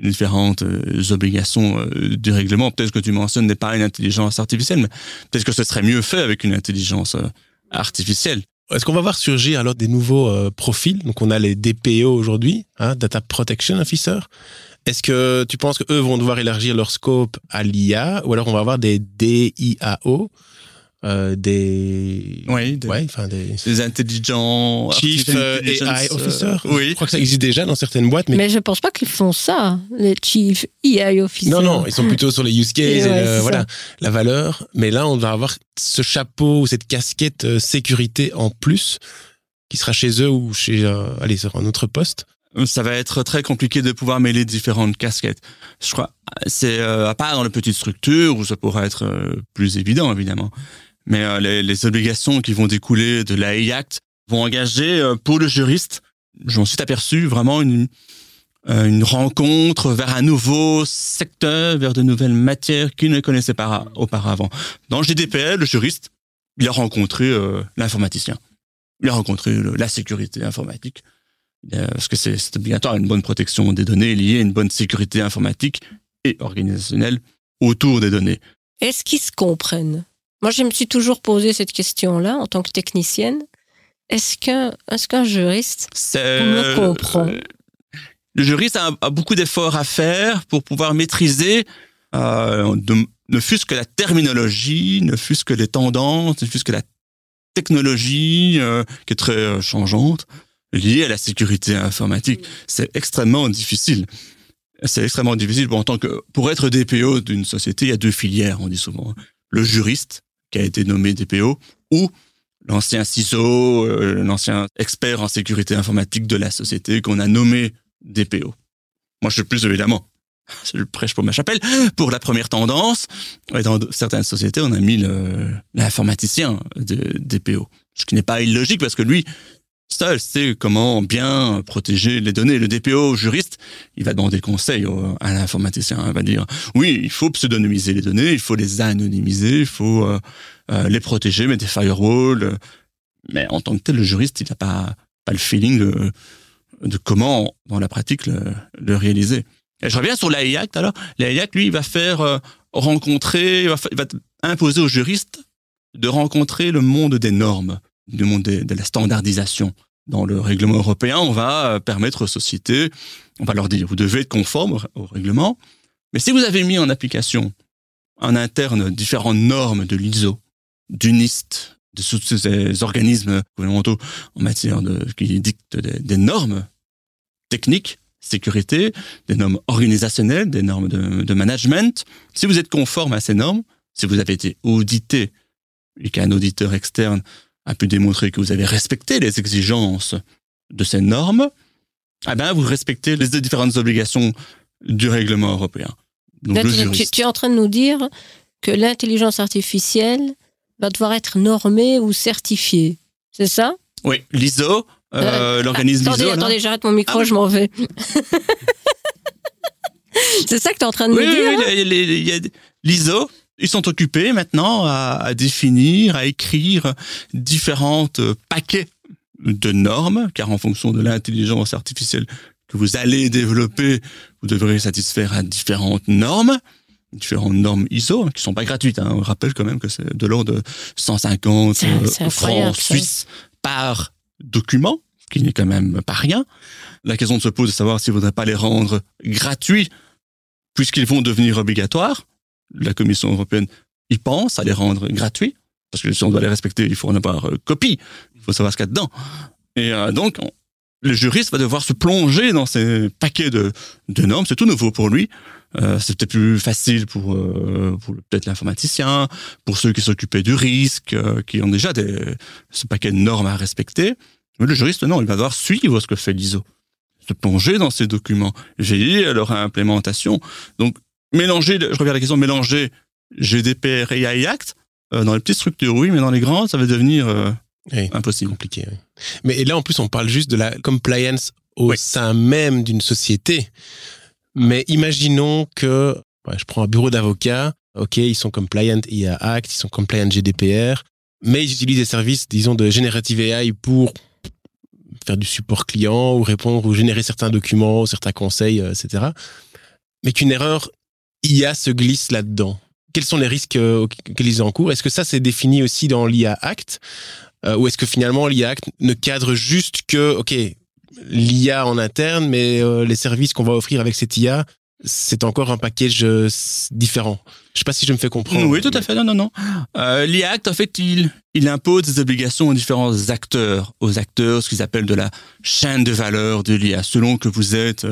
différentes euh, obligations euh, du règlement. Peut-être que tu mentionnes n'est pas une intelligence artificielle, mais peut-être que ce serait mieux fait avec une intelligence artificielle. Est-ce qu'on va voir surgir alors des nouveaux profils? Donc on a les DPO aujourd'hui, hein, Data Protection Officer. Est-ce que tu penses qu'eux vont devoir élargir leur scope à l'IA ou alors on va avoir des DIAO, euh, des... Oui, des, Ouais, enfin des... des intelligents. Chief euh, AI intelligence, Officer. euh, oui. Je crois que ça existe déjà dans certaines boîtes, mais, Mais je pense pas qu'ils font ça, les Chief EI Officers. non, non, ils sont plutôt sur les use cases Et et, ouais, le- c'est voilà, ça. la valeur. Mais là, on va avoir ce chapeau ou cette casquette euh, sécurité en plus qui sera chez eux ou chez, euh, allez, sur un autre poste. Ça va être très compliqué de pouvoir mêler différentes casquettes. Je crois, c'est euh, à part dans les petites structures où ça pourrait être euh, plus évident évidemment. Mais euh, les, les obligations qui vont découler de l'AI Act vont engager euh, pour le juriste, j'en suis aperçu vraiment une, euh, une rencontre vers un nouveau secteur, vers de nouvelles matières qu'il ne connaissait pas auparavant. Dans le GDPR, le juriste, il a rencontré euh, l'informaticien. Il a rencontré la sécurité informatique. Euh, parce que c'est obligatoire une bonne protection des données liée à une bonne sécurité informatique et organisationnelle autour des données. Est-ce qu'ils se comprennent? Moi, je me suis toujours posé cette question-là en tant que technicienne. Est-ce qu'un est qu'un juriste me comprend? euh, Le juriste a, a beaucoup d'efforts à faire pour pouvoir maîtriser, euh, de- ne fût-ce que la terminologie, ne fût-ce que les tendances, ne fût-ce que la technologie euh, qui est très euh, changeante liée à la sécurité informatique. C'est extrêmement difficile. C'est extrêmement difficile pour, en tant que, pour être DPO d'une société, il y a deux filières, on dit souvent. Le juriste, qui a été nommé DPO, ou l'ancien CISO, euh, l'ancien expert en sécurité informatique de la société qu'on a nommé DPO. Moi, je suis plus évidemment, je prêche pour ma chapelle, pour la première tendance. Dans certaines sociétés, on a mis l'informaticien de DPO. Ce qui n'est pas illogique parce que lui, seul sait comment bien protéger les données. Le DPO juriste, il va demander conseil au- à l'informaticien. Il va dire, oui, il faut pseudonymiser les données, il faut les anonymiser, il faut euh, euh, les protéger, mettre des firewalls. euh. Mais en tant que tel, le juriste, il n'a pas, pas le feeling de, de comment, dans la pratique, le, le réaliser. Et je reviens sur l'AI Act, alors. L'AI Act, lui, il va faire euh, rencontrer, il va, il va imposer aux juristes de rencontrer le monde des normes, le monde de la standardisation. Dans le règlement européen, on va euh, permettre aux sociétés, on va leur dire, vous devez être conforme au- règlement, mais si vous avez mis en application en interne différentes normes de l'ISO, du NIST, de tous ces organismes gouvernementaux en matière de, qui dictent des, des normes techniques, sécurité, des normes organisationnelles, des normes de, de management. Si vous êtes conforme à ces normes, si vous avez été audité et qu'un auditeur externe a pu démontrer que vous avez respecté les exigences de ces normes, eh ben, vous respectez les différentes obligations du règlement européen. Donc, Là, le tu, es en train de nous dire que l'intelligence artificielle va devoir être normée ou certifiée. C'est ça? Oui, l'ISO, euh, Euh, l'organisme ISO. attendez, j'arrête mon micro, Ah je m'en vais. C'est ça que tu es en train de Oui, nous oui, dire oui, l'ISO, ils sont occupés maintenant à, à définir, à écrire différentes euh, paquets de normes, car en fonction de l'intelligence artificielle que vous allez développer, vous devrez satisfaire à différentes normes, différentes normes ISO, hein, qui sont pas gratuites. Hein. On rappelle quand même que c'est de l'ordre de 150 C'est- euh, francs suisses par document, ce qui n'est quand même pas rien. La question se pose de savoir s'il ne faudrait pas les rendre gratuits puisqu'ils vont devenir obligatoires. La Commission européenne y pense à les rendre gratuits. parce que si on doit les respecter, il faut en avoir euh, copie, il faut savoir ce qu'il y a dedans. Et euh, donc, on- le juriste va devoir se plonger dans ces paquets de, de normes, c'est tout nouveau pour lui. Euh, c'est peut-être plus facile pour, euh, pour peut-être l'informaticien, pour ceux qui s'occupaient du risque, euh, qui ont déjà des, ce paquet de normes à respecter. Mais le juriste, non, il va devoir suivre ce que fait l'ISO, se plonger dans ces documents, veiller à leur implémentation. Donc, mélanger, je reviens à la question, mélanger GDPR et AI Act, euh, dans les petites structures, oui, mais dans les grandes, ça va devenir euh, Oui. impossible. compliqué. oui. Mais et là, en plus, on parle juste de la compliance au Oui. sein même d'une société. Mais imaginons que, ouais, je prends un bureau d'avocats, ok, ils sont compliant IA Act, ils sont compliant GDPR, mais ils utilisent des services, disons, de generative AI pour faire du support client ou répondre ou générer certains documents, certains conseils, euh, etc. Mais qu'une erreur IA se glisse là-dedans. Quels sont les risques euh, auxquels ils encourent Est-ce que ça, c'est défini aussi dans l'IA Act euh, ou est-ce que finalement l'IA Act ne cadre juste que, ok, l'IA en interne, mais euh, les services qu'on va offrir avec cette IA, c'est encore un package différent? Je sais pas si je me fais comprendre. Oui, tout à fait. Non, non, non. Euh, L'IACT, en fait, il, il impose des obligations aux différents acteurs, aux acteurs, ce qu'ils appellent de la chaîne de valeur de l'IA. Selon que vous êtes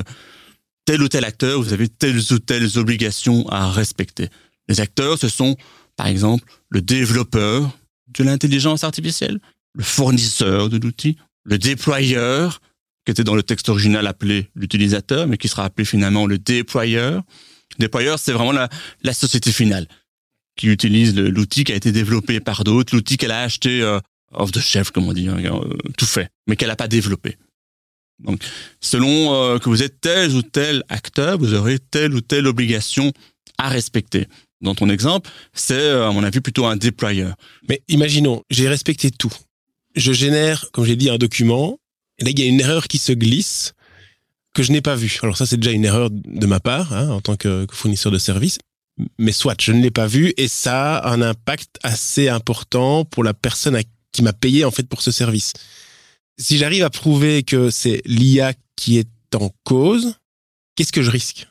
tel ou tel acteur, vous avez telles ou telles obligations à respecter. Les acteurs, ce sont, par exemple, le développeur de l'intelligence artificielle, le fournisseur de l'outil, le déployeur, qui était dans le texte original appelé l'utilisateur, mais qui sera appelé finalement le déployeur. Déployeur, c'est vraiment la, société finale qui utilise le- l'outil qui a été développé par d'autres, l'outil qu'elle a acheté euh, off the shelf, comme on dit, hein, tout fait, mais qu'elle n'a pas développé. Donc, selon euh, que vous êtes tel ou tel acteur, vous aurez telle ou telle obligation à respecter. Dans ton exemple, c'est, euh, à mon avis, plutôt un déployeur. Mais imaginons, j'ai respecté tout. Je génère, comme j'ai dit, un document. Et là, il y a une erreur qui se glisse que je n'ai pas vue. Alors ça, c'est déjà une erreur de ma part, hein, en tant que, fournisseur de service. Mais soit, je ne l'ai pas vue et ça a un impact assez important pour la personne qui m'a payé en fait pour ce service. Si j'arrive à prouver que c'est l'IA qui est en cause, qu'est-ce que je risque?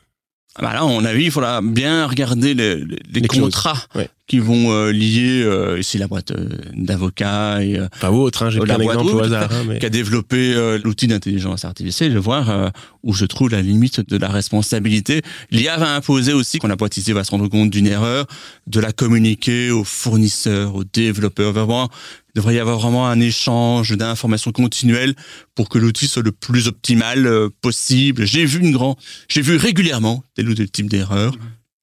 Ah bah là, à mon avis, il faudra bien regarder les, contrats. Ouais. Qui vont euh, lier euh, ici la boîte euh, d'avocats et euh, Enfin, ou autre, hein, j'ai pris la un boîte, exemple oui, au hasard. hein, mais... qui a développé euh, l'outil d'intelligence artificielle, de voir euh, où se trouve la limite de la responsabilité. L'IA va imposer aussi, quand la boîte ici va se rendre compte d'une erreur, de la communiquer aux fournisseurs, aux développeurs. Vraiment, il devrait y avoir vraiment un échange d'informations continuelles pour que l'outil soit le plus optimal euh, possible. J'ai vu une grande, j'ai vu régulièrement tel ou tel type d'erreur.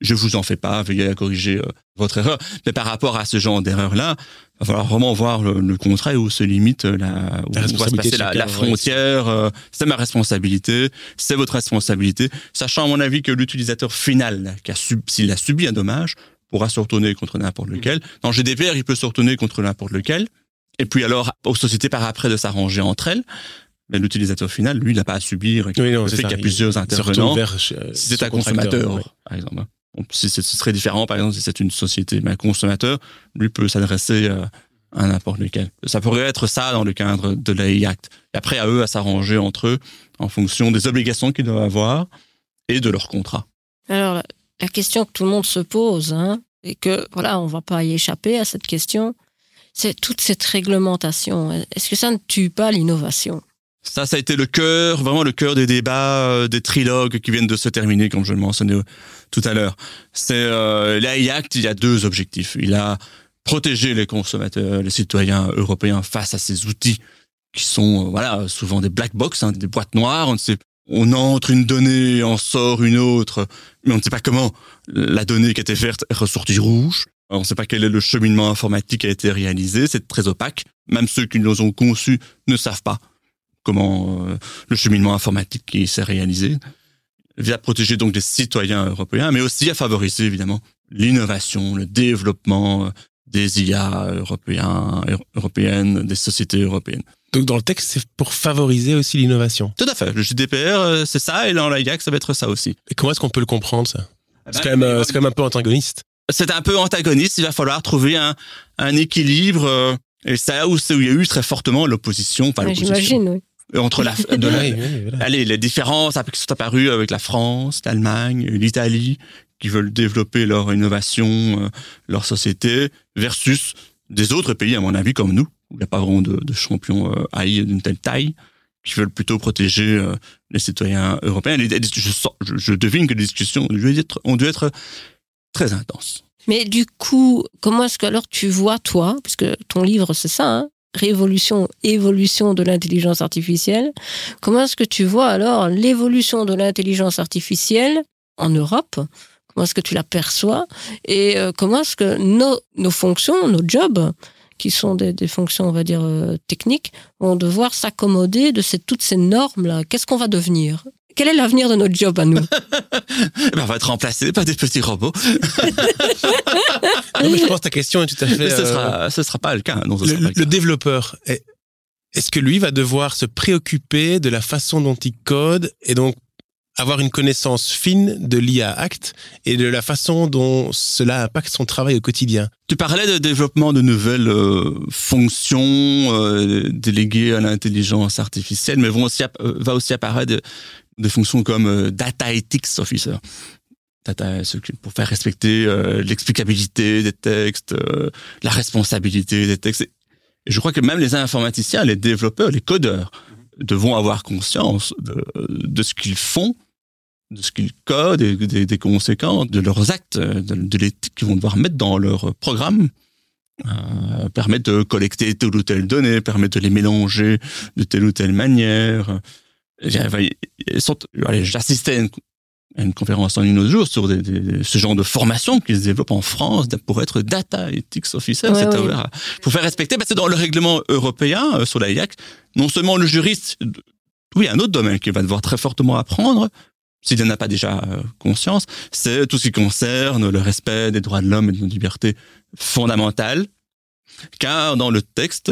Je vous en fais pas, veuillez à corriger euh, votre erreur. Mais par rapport à ce genre d'erreur-là, il va falloir vraiment voir le, le contrat et où se limite la, où La va se responsabilité passer de la, frontière. euh, c'est ma responsabilité, c'est votre responsabilité. Sachant à mon avis que l'utilisateur final, s'il a subi un dommage, pourra se retourner contre n'importe lequel. Dans GDPR, il peut se retourner contre n'importe lequel. Et puis alors, aux sociétés par après de s'arranger entre elles. Mais l'utilisateur final, lui, il n'a pas à subir. Oui, non, le fait qu'il y a plusieurs se intervenants. vers, euh, Si c'est un consommateur, par exemple. Si ce serait différent, par exemple, si c'est une société, mais un consommateur, lui peut s'adresser euh, à n'importe lequel. Ça pourrait être ça dans le cadre de l'AI Act. Et après, à eux à s'arranger entre eux en fonction des obligations qu'ils doivent avoir et de leur contrat. Alors, la, question que tout le monde se pose, hein, et que, voilà, on va pas y échapper à cette question, c'est toute cette réglementation. Est-ce que ça ne tue pas l'innovation? Ça, ça a été le cœur, vraiment le cœur des débats, euh, des trilogues qui viennent de se terminer, comme je le mentionnais tout à l'heure. C'est euh, l'AI Act, il y a deux objectifs. Il a protégé les consommateurs, les citoyens européens face à ces outils qui sont, euh, voilà, souvent des black box, hein, des boîtes noires. On entre une donnée, on sort une autre, mais on ne sait pas comment la donnée qui était verte est ressortie rouge. On ne sait pas quel est le cheminement informatique qui a été réalisé. C'est très opaque. Même ceux qui nous ont conçus ne savent pas comment euh, le cheminement informatique qui s'est réalisé, vient protéger donc les citoyens européens, mais aussi à favoriser évidemment l'innovation, le développement euh, des IA européens, euro- européennes, des sociétés européennes. Donc dans le texte, c'est pour favoriser aussi l'innovation. Tout à fait. Le GDPR, euh, c'est ça, et dans l'AIAC, ça va être ça aussi. Et comment est-ce qu'on peut le comprendre ça? Eh C'est ben, quand même, euh, c'est quand même un peu antagoniste. c'est un peu antagoniste. Il va falloir trouver un, un équilibre. euh, et c'est là où, c'est où il y a eu très fortement l'opposition, enfin Ouais, l'opposition J'imagine, oui. Entre la, de la, Oui, oui, voilà. Allez, les différences qui sont apparues avec la France, l'Allemagne, l'Italie, qui veulent développer leur innovation, euh, leur société, versus des autres pays, à mon avis, comme nous, où il n'y a pas vraiment de, de champions euh, AI d'une telle taille, qui veulent plutôt protéger euh, les citoyens européens. Les- je, sens- je- je devine que les discussions ont dû être, ont dû être très intenses. Mais du coup, comment est-ce que alors tu vois, toi, parce que ton livre, c'est ça, hein, Révolution, évolution de l'intelligence artificielle, comment est-ce que tu vois alors l'évolution de l'intelligence artificielle en Europe? Comment est-ce que tu l'aperçois Et euh, comment est-ce que nos, nos fonctions, nos jobs, qui sont des, des fonctions, on va dire, euh, techniques, vont devoir s'accommoder de ces, toutes ces normes-là? Qu'est-ce qu'on va devenir? Quel est l'avenir de notre job à nous? Eh ben, on va être remplacé par des petits robots. Non, mais je pense que ta question est tout à fait. Mais ce euh, sera, pas le cas. Non, ce le, sera pas le le cas. développeur, est- est-ce que lui va devoir se préoccuper de la façon dont il code et donc avoir une connaissance fine de l'IA Act et de la façon dont cela impacte son travail au quotidien? Tu parlais de développement de nouvelles euh, fonctions euh, déléguées à l'intelligence artificielle, mais vont aussi va aussi apparaître de- des fonctions comme euh, data ethics officer. Pour faire respecter euh, l'explicabilité des textes, euh, la responsabilité des textes. Et je crois que même les informaticiens, les développeurs, les codeurs devront avoir conscience de, de ce qu'ils font, de ce qu'ils codent et des, des conséquences de leurs actes, de, de l'éthique qu'ils vont devoir mettre dans leur programme. Euh, permettre de collecter telle ou telle donnée, permettre de les mélanger de telle ou telle manière. J'assistais à une, à une conférence en une autre jour sur des- des- ce genre de formation qui se développe en France pour être data ethics officer. Ouais, à- pour faire respecter, parce que dans le règlement européen euh, sur la IAC, non seulement le juriste, oui, un autre domaine qu'il va devoir très fortement apprendre, s'il n'en a pas déjà euh, conscience, c'est tout ce qui concerne le respect des droits de l'homme et de nos libertés fondamentales. Car dans le texte,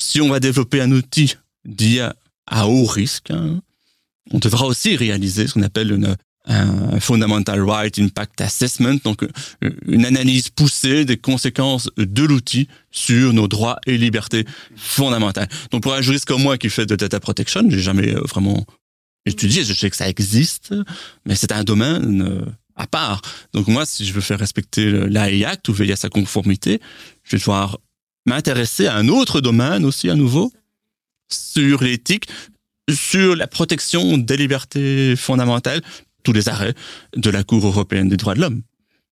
si on va développer un outil d'IA à haut risque, hein, on devra aussi réaliser ce qu'on appelle une, un Fundamental Right Impact Assessment, donc euh, une analyse poussée des conséquences de l'outil sur nos droits et libertés fondamentales. Donc pour un juriste comme moi qui fait de data protection, j'ai jamais euh, vraiment étudié, je sais que ça existe, mais c'est un domaine euh, à part. Donc moi, si je veux faire respecter l'AI Act ou veiller à sa conformité, je vais devoir m'intéresser à un autre domaine aussi à nouveau, sur l'éthique, sur la protection des libertés fondamentales, tous les arrêts de la Cour européenne des droits de l'homme.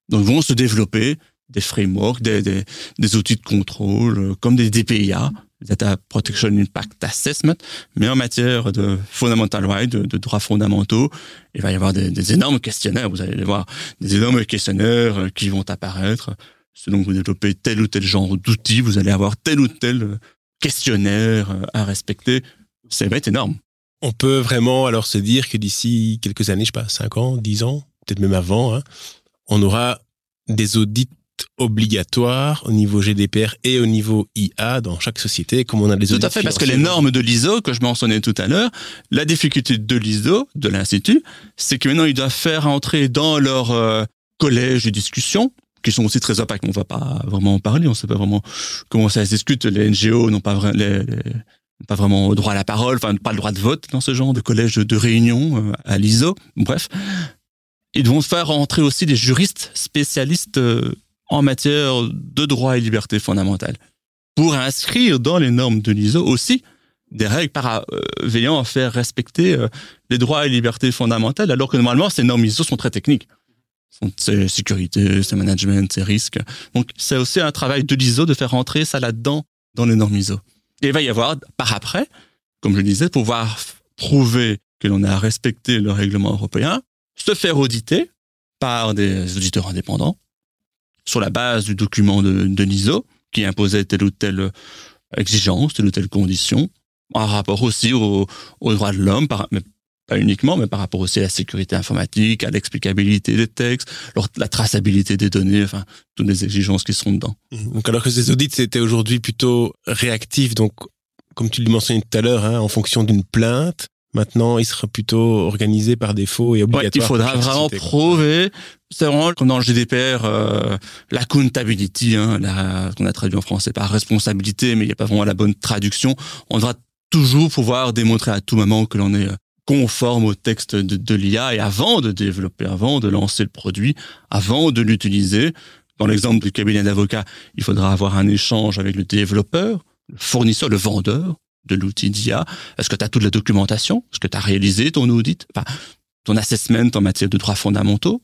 Donc vont se développer des frameworks, des, des, des outils de contrôle, euh, comme des DPIA, Data Protection Impact Assessment, mais en matière de fundamental rights, de, droits fondamentaux, il va y avoir des, des énormes questionnaires, vous allez voir, des énormes questionnaires euh, qui vont apparaître. Selon que vous développez tel ou tel genre d'outils, vous allez avoir tel ou tel euh, questionnaire euh, à respecter. Ça va être énorme. On peut vraiment alors se dire que d'ici quelques années, je sais pas, 5 ans, 10 ans, peut-être même avant, hein, on aura des audits obligatoires au niveau GDPR et au niveau IA dans chaque société, comme on a des Tout audits à fait, parce que les normes de l'ISO, que je mentionnais tout à l'heure, la difficulté de l'ISO, de l'Institut, c'est que maintenant, ils doivent faire entrer dans leur euh, collège de discussion, qui sont aussi très opaques, on va pas vraiment en parler, on sait pas vraiment comment ça se discute, les NGO n'ont pas, vra- les- vraiment droit à la parole, enfin pas le droit de vote dans ce genre de collège de réunion euh, à l'ISO, bref. Ils vont faire entrer aussi des juristes spécialistes euh, en matière de droits et libertés fondamentales pour inscrire dans les normes de l'ISO aussi des règles veillant à faire respecter euh, les droits et libertés fondamentales, alors que normalement, ces normes ISO sont très techniques. C'est sécurité, c'est management, c'est risque. Donc, c'est aussi un travail de l'ISO de faire rentrer ça là-dedans, dans les normes ISO. Et il va y avoir, par après, comme je le disais, pouvoir prouver que l'on a respecté le règlement européen, se faire auditer par des auditeurs indépendants sur la base du document de, l'ISO qui imposait telle ou telle exigence, telle ou telle condition, en rapport aussi aux, droits de l'homme, pas uniquement, mais par rapport aussi à la sécurité informatique, à l'explicabilité des textes, la traçabilité des données, enfin, toutes les exigences qui sont dedans. Donc alors que ces audits c'était aujourd'hui plutôt réactif, donc comme tu le mentionnais tout à l'heure, hein, en fonction d'une plainte, maintenant il sera plutôt organisé par défaut et Ouais, obligatoire. il pour faudra vraiment prouver, c'est vraiment comme dans le GDPR, euh, l'accountability, hein, la- qu'on a traduit en français par responsabilité, mais il n'y a pas vraiment la bonne traduction. On devra toujours pouvoir démontrer à tout moment que l'on est euh, conforme au texte de, l'IA et avant de développer, avant de lancer le produit, avant de l'utiliser, Dans l'exemple du cabinet d'avocat, il faudra avoir un échange avec le développeur, le fournisseur, le vendeur de l'outil d'IA. Est-ce que tu as toute la documentation? Est-ce que tu as réalisé ton audit? Enfin, Ton assessment en matière de droits fondamentaux?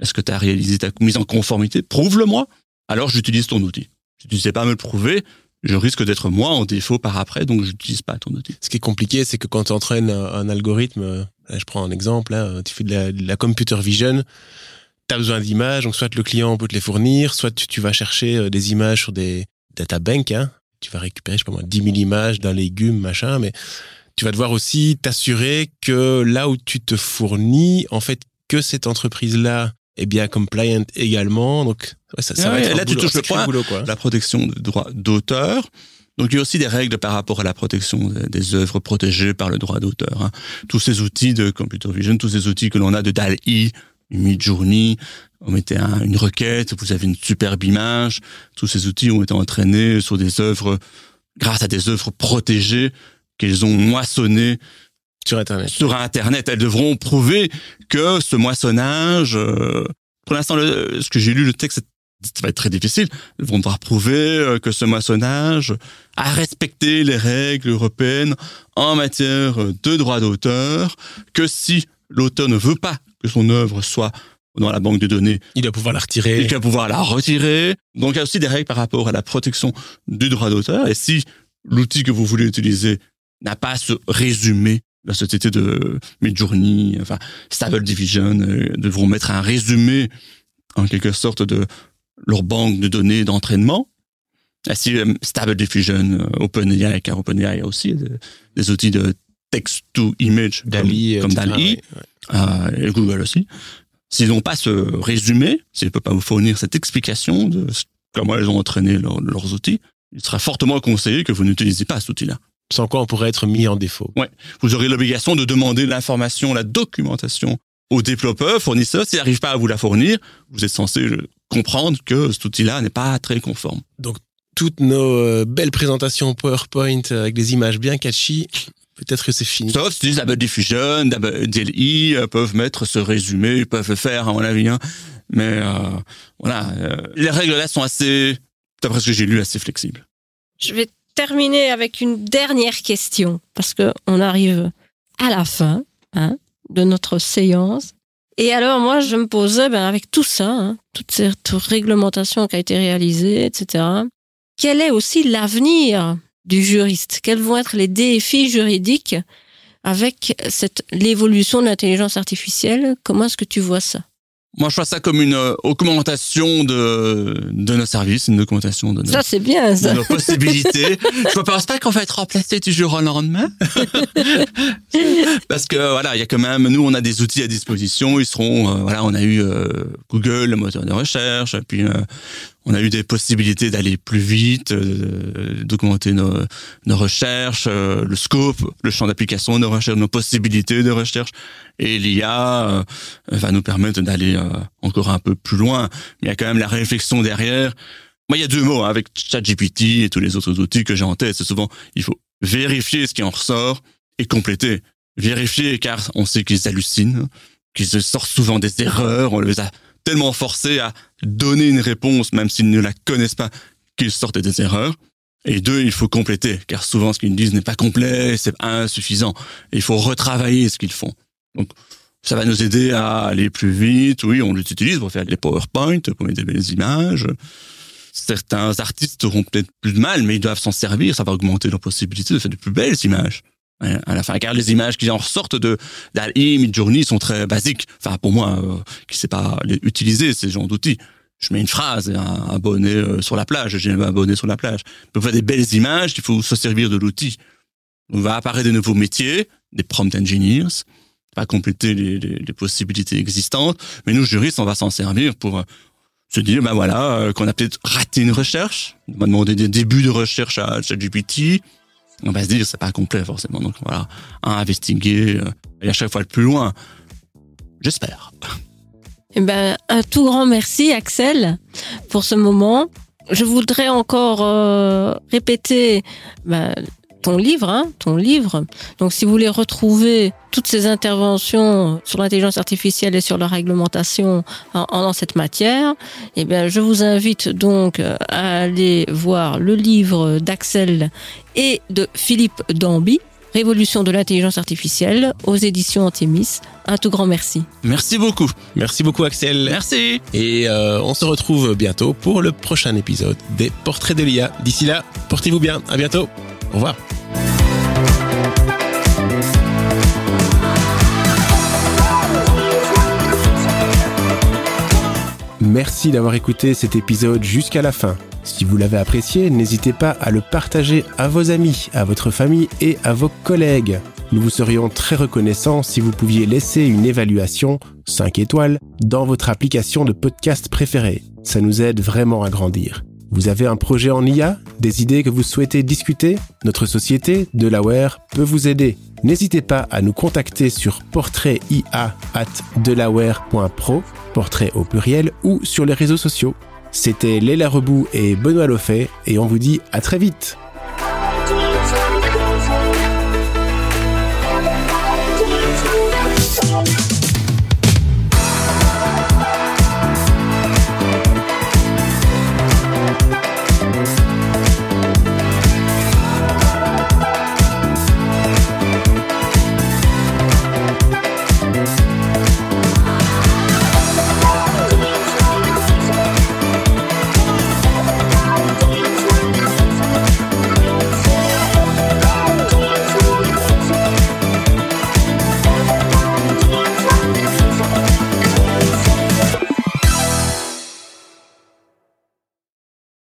Est-ce que tu as réalisé ta mise en conformité? Prouve-le-moi. Alors j'utilise ton outil. Si tu ne sais pas me le prouver, je risque d'être moi en défaut par après, donc je n'utilise pas ton outil. Ce qui est compliqué, c'est que quand tu entraînes un, algorithme, euh, je prends un exemple, hein, tu fais de la, computer vision, tu as besoin d'images, donc soit le client peut te les fournir, soit tu, vas chercher euh, des images sur des databanks, hein, tu vas récupérer, je sais pas moi, 10 000 images d'un légume, machin, mais tu vas devoir aussi t'assurer que là où tu te fournis, en fait, que cette entreprise-là est bien compliant également. Donc, ça, ça va être là, tu touches le point, la protection des droits d'auteur. Donc, il y a aussi des règles par rapport à la protection des, œuvres protégées par le droit d'auteur. Hein. Tous ces outils de computer vision, tous ces outils que l'on a de DAL-E, Midjourney, on mettait une requête, vous avez une superbe image. Tous ces outils ont été entraînés sur des œuvres, grâce à des œuvres protégées qu'ils ont moissonnées sur Internet. Sur Internet, elles devront prouver que ce moissonnage, euh, pour l'instant, ce que j'ai lu, le texte, ça va être très difficile. Elles vont devoir prouver euh, que ce moissonnage a respecté les règles européennes en matière de droit d'auteur, que si l'auteur ne veut pas que son œuvre soit dans la banque de données. Il doit pouvoir la retirer. Il doit pouvoir la retirer. Donc il y a aussi des règles par rapport à la protection du droit d'auteur. Et si l'outil que vous voulez utiliser n'a pas ce résumé, la société de Midjourney, enfin Stable Division, euh, devront mettre un résumé en quelque sorte de leur banque de données d'entraînement. Si euh, Stable Diffusion, euh, OpenAI, car OpenAI a aussi des, outils de text to image Dali, comme, Dali, et Google aussi. S'ils n'ont pas ce résumé, s'ils ne peuvent pas vous fournir cette explication de comment ils ont entraîné leurs outils, il sera fortement conseillé que vous n'utilisiez pas cet outil-là. Sans quoi on pourrait être mis en défaut. Ouais. Vous aurez l'obligation de demander l'information, la documentation aux développeurs, fournisseurs. S'ils n'arrivent pas à vous la fournir, vous êtes censé comprendre que cet outil-là n'est pas très conforme. Donc, toutes nos euh, belles présentations PowerPoint avec des images bien catchy, Peut-être que c'est fini. Sauf si Double Diffusion, DLI euh, peuvent mettre ce résumé, ils peuvent le faire, à mon avis. Hein. Mais euh, voilà, euh, les règles là sont assez, d'après ce que j'ai lu, assez flexibles. Je vais terminer avec une dernière question, parce qu'on arrive à la fin hein, de notre séance. Et alors, moi, je me posais, ben, avec tout ça, hein, toute cette réglementation qui a été réalisée, etc., quel est aussi l'avenir du juriste? Quels vont être les défis juridiques avec l'évolution de l'intelligence artificielle? Comment est-ce que tu vois ça? Moi, je vois ça comme une euh, augmentation de, de nos services, une augmentation de nos, ça, bien, ça. De nos possibilités. je ne pense pas qu'on va être remplacé du jour au lendemain. Parce que, voilà, il y a quand même, nous, on a des outils à disposition. Ils seront, euh, voilà, on a eu euh, Google, le moteur de recherche, puis on a eu des possibilités d'aller plus vite, euh, d'augmenter nos, nos, recherches, euh, le scope, le champ d'application de nos recherches, nos possibilités de recherche. Et l'IA euh, va nous permettre d'aller encore un peu plus loin. Mais il y a quand même la réflexion derrière. Moi, il y a deux mots hein, avec ChatGPT et tous les autres outils que j'ai en tête. C'est souvent, il faut vérifier ce qui en ressort et compléter. Vérifier car on sait qu'ils hallucinent, qu'ils sortent souvent des erreurs, on les a tellement forcés à donner une réponse, même s'ils ne la connaissent pas, qu'ils sortent des erreurs. Et deux, il faut compléter, car souvent ce qu'ils disent n'est pas complet, c'est insuffisant. il faut retravailler ce qu'ils font. Donc, ça va nous aider à aller plus vite. Oui, on l'utilise pour faire des PowerPoint, pour mettre des belles images. Certains artistes auront peut-être plus de mal, mais ils doivent s'en servir. Ça va augmenter leur possibilité de faire de plus belles images à la fin. Car les images qui en ressortent de d'Ali, Midjourney sont très basiques. Enfin, pour moi, euh, qui ne sait pas utiliser ces genres d'outils. Je mets une phrase, un abonné euh, sur la plage, j'ai un abonné sur la plage. Pour faire des belles images, il faut se servir de l'outil. On va apparaître de nouveaux métiers, des prompt engineers, va compléter les, les, possibilités existantes. Mais nous, juristes, on va s'en servir pour euh, se dire, ben voilà, qu'on a peut-être raté une recherche. On va demander des débuts de recherche à ChatGPT on va se dire c'est pas complet forcément. Donc voilà, à investiguer euh, et à chaque fois le plus loin. J'espère. Eh ben, un tout grand merci Axel pour ce moment. Je voudrais encore euh, répéter ben, ton livre, hein, ton livre. Donc, si vous voulez retrouver toutes ces interventions sur l'intelligence artificielle et sur la réglementation en, en cette matière, eh bien, je vous invite donc à aller voir le livre d'Axel et de Philippe Damby, Révolution de l'intelligence artificielle aux éditions Antémis. Un tout grand merci. Merci beaucoup. Merci beaucoup Axel. Merci. Et euh, on se retrouve bientôt pour le prochain épisode des Portraits de l'IA. D'ici là, portez-vous bien. À bientôt. Au revoir. Merci d'avoir écouté cet épisode jusqu'à la fin. Si vous l'avez apprécié, n'hésitez pas à le partager à vos amis, à votre famille et à vos collègues. Nous vous serions très reconnaissants si vous pouviez laisser une évaluation 5 étoiles dans votre application de podcast préférée. Ça nous aide vraiment à grandir. Vous avez un projet en IA Des idées que vous souhaitez discuter? Notre société, Delaware, peut vous aider. N'hésitez pas à nous contacter sur portraitIA@delaware.pro, portrait au pluriel, ou sur les réseaux sociaux. C'était Léla Rebou et Benoît Loffet, et on vous dit à très vite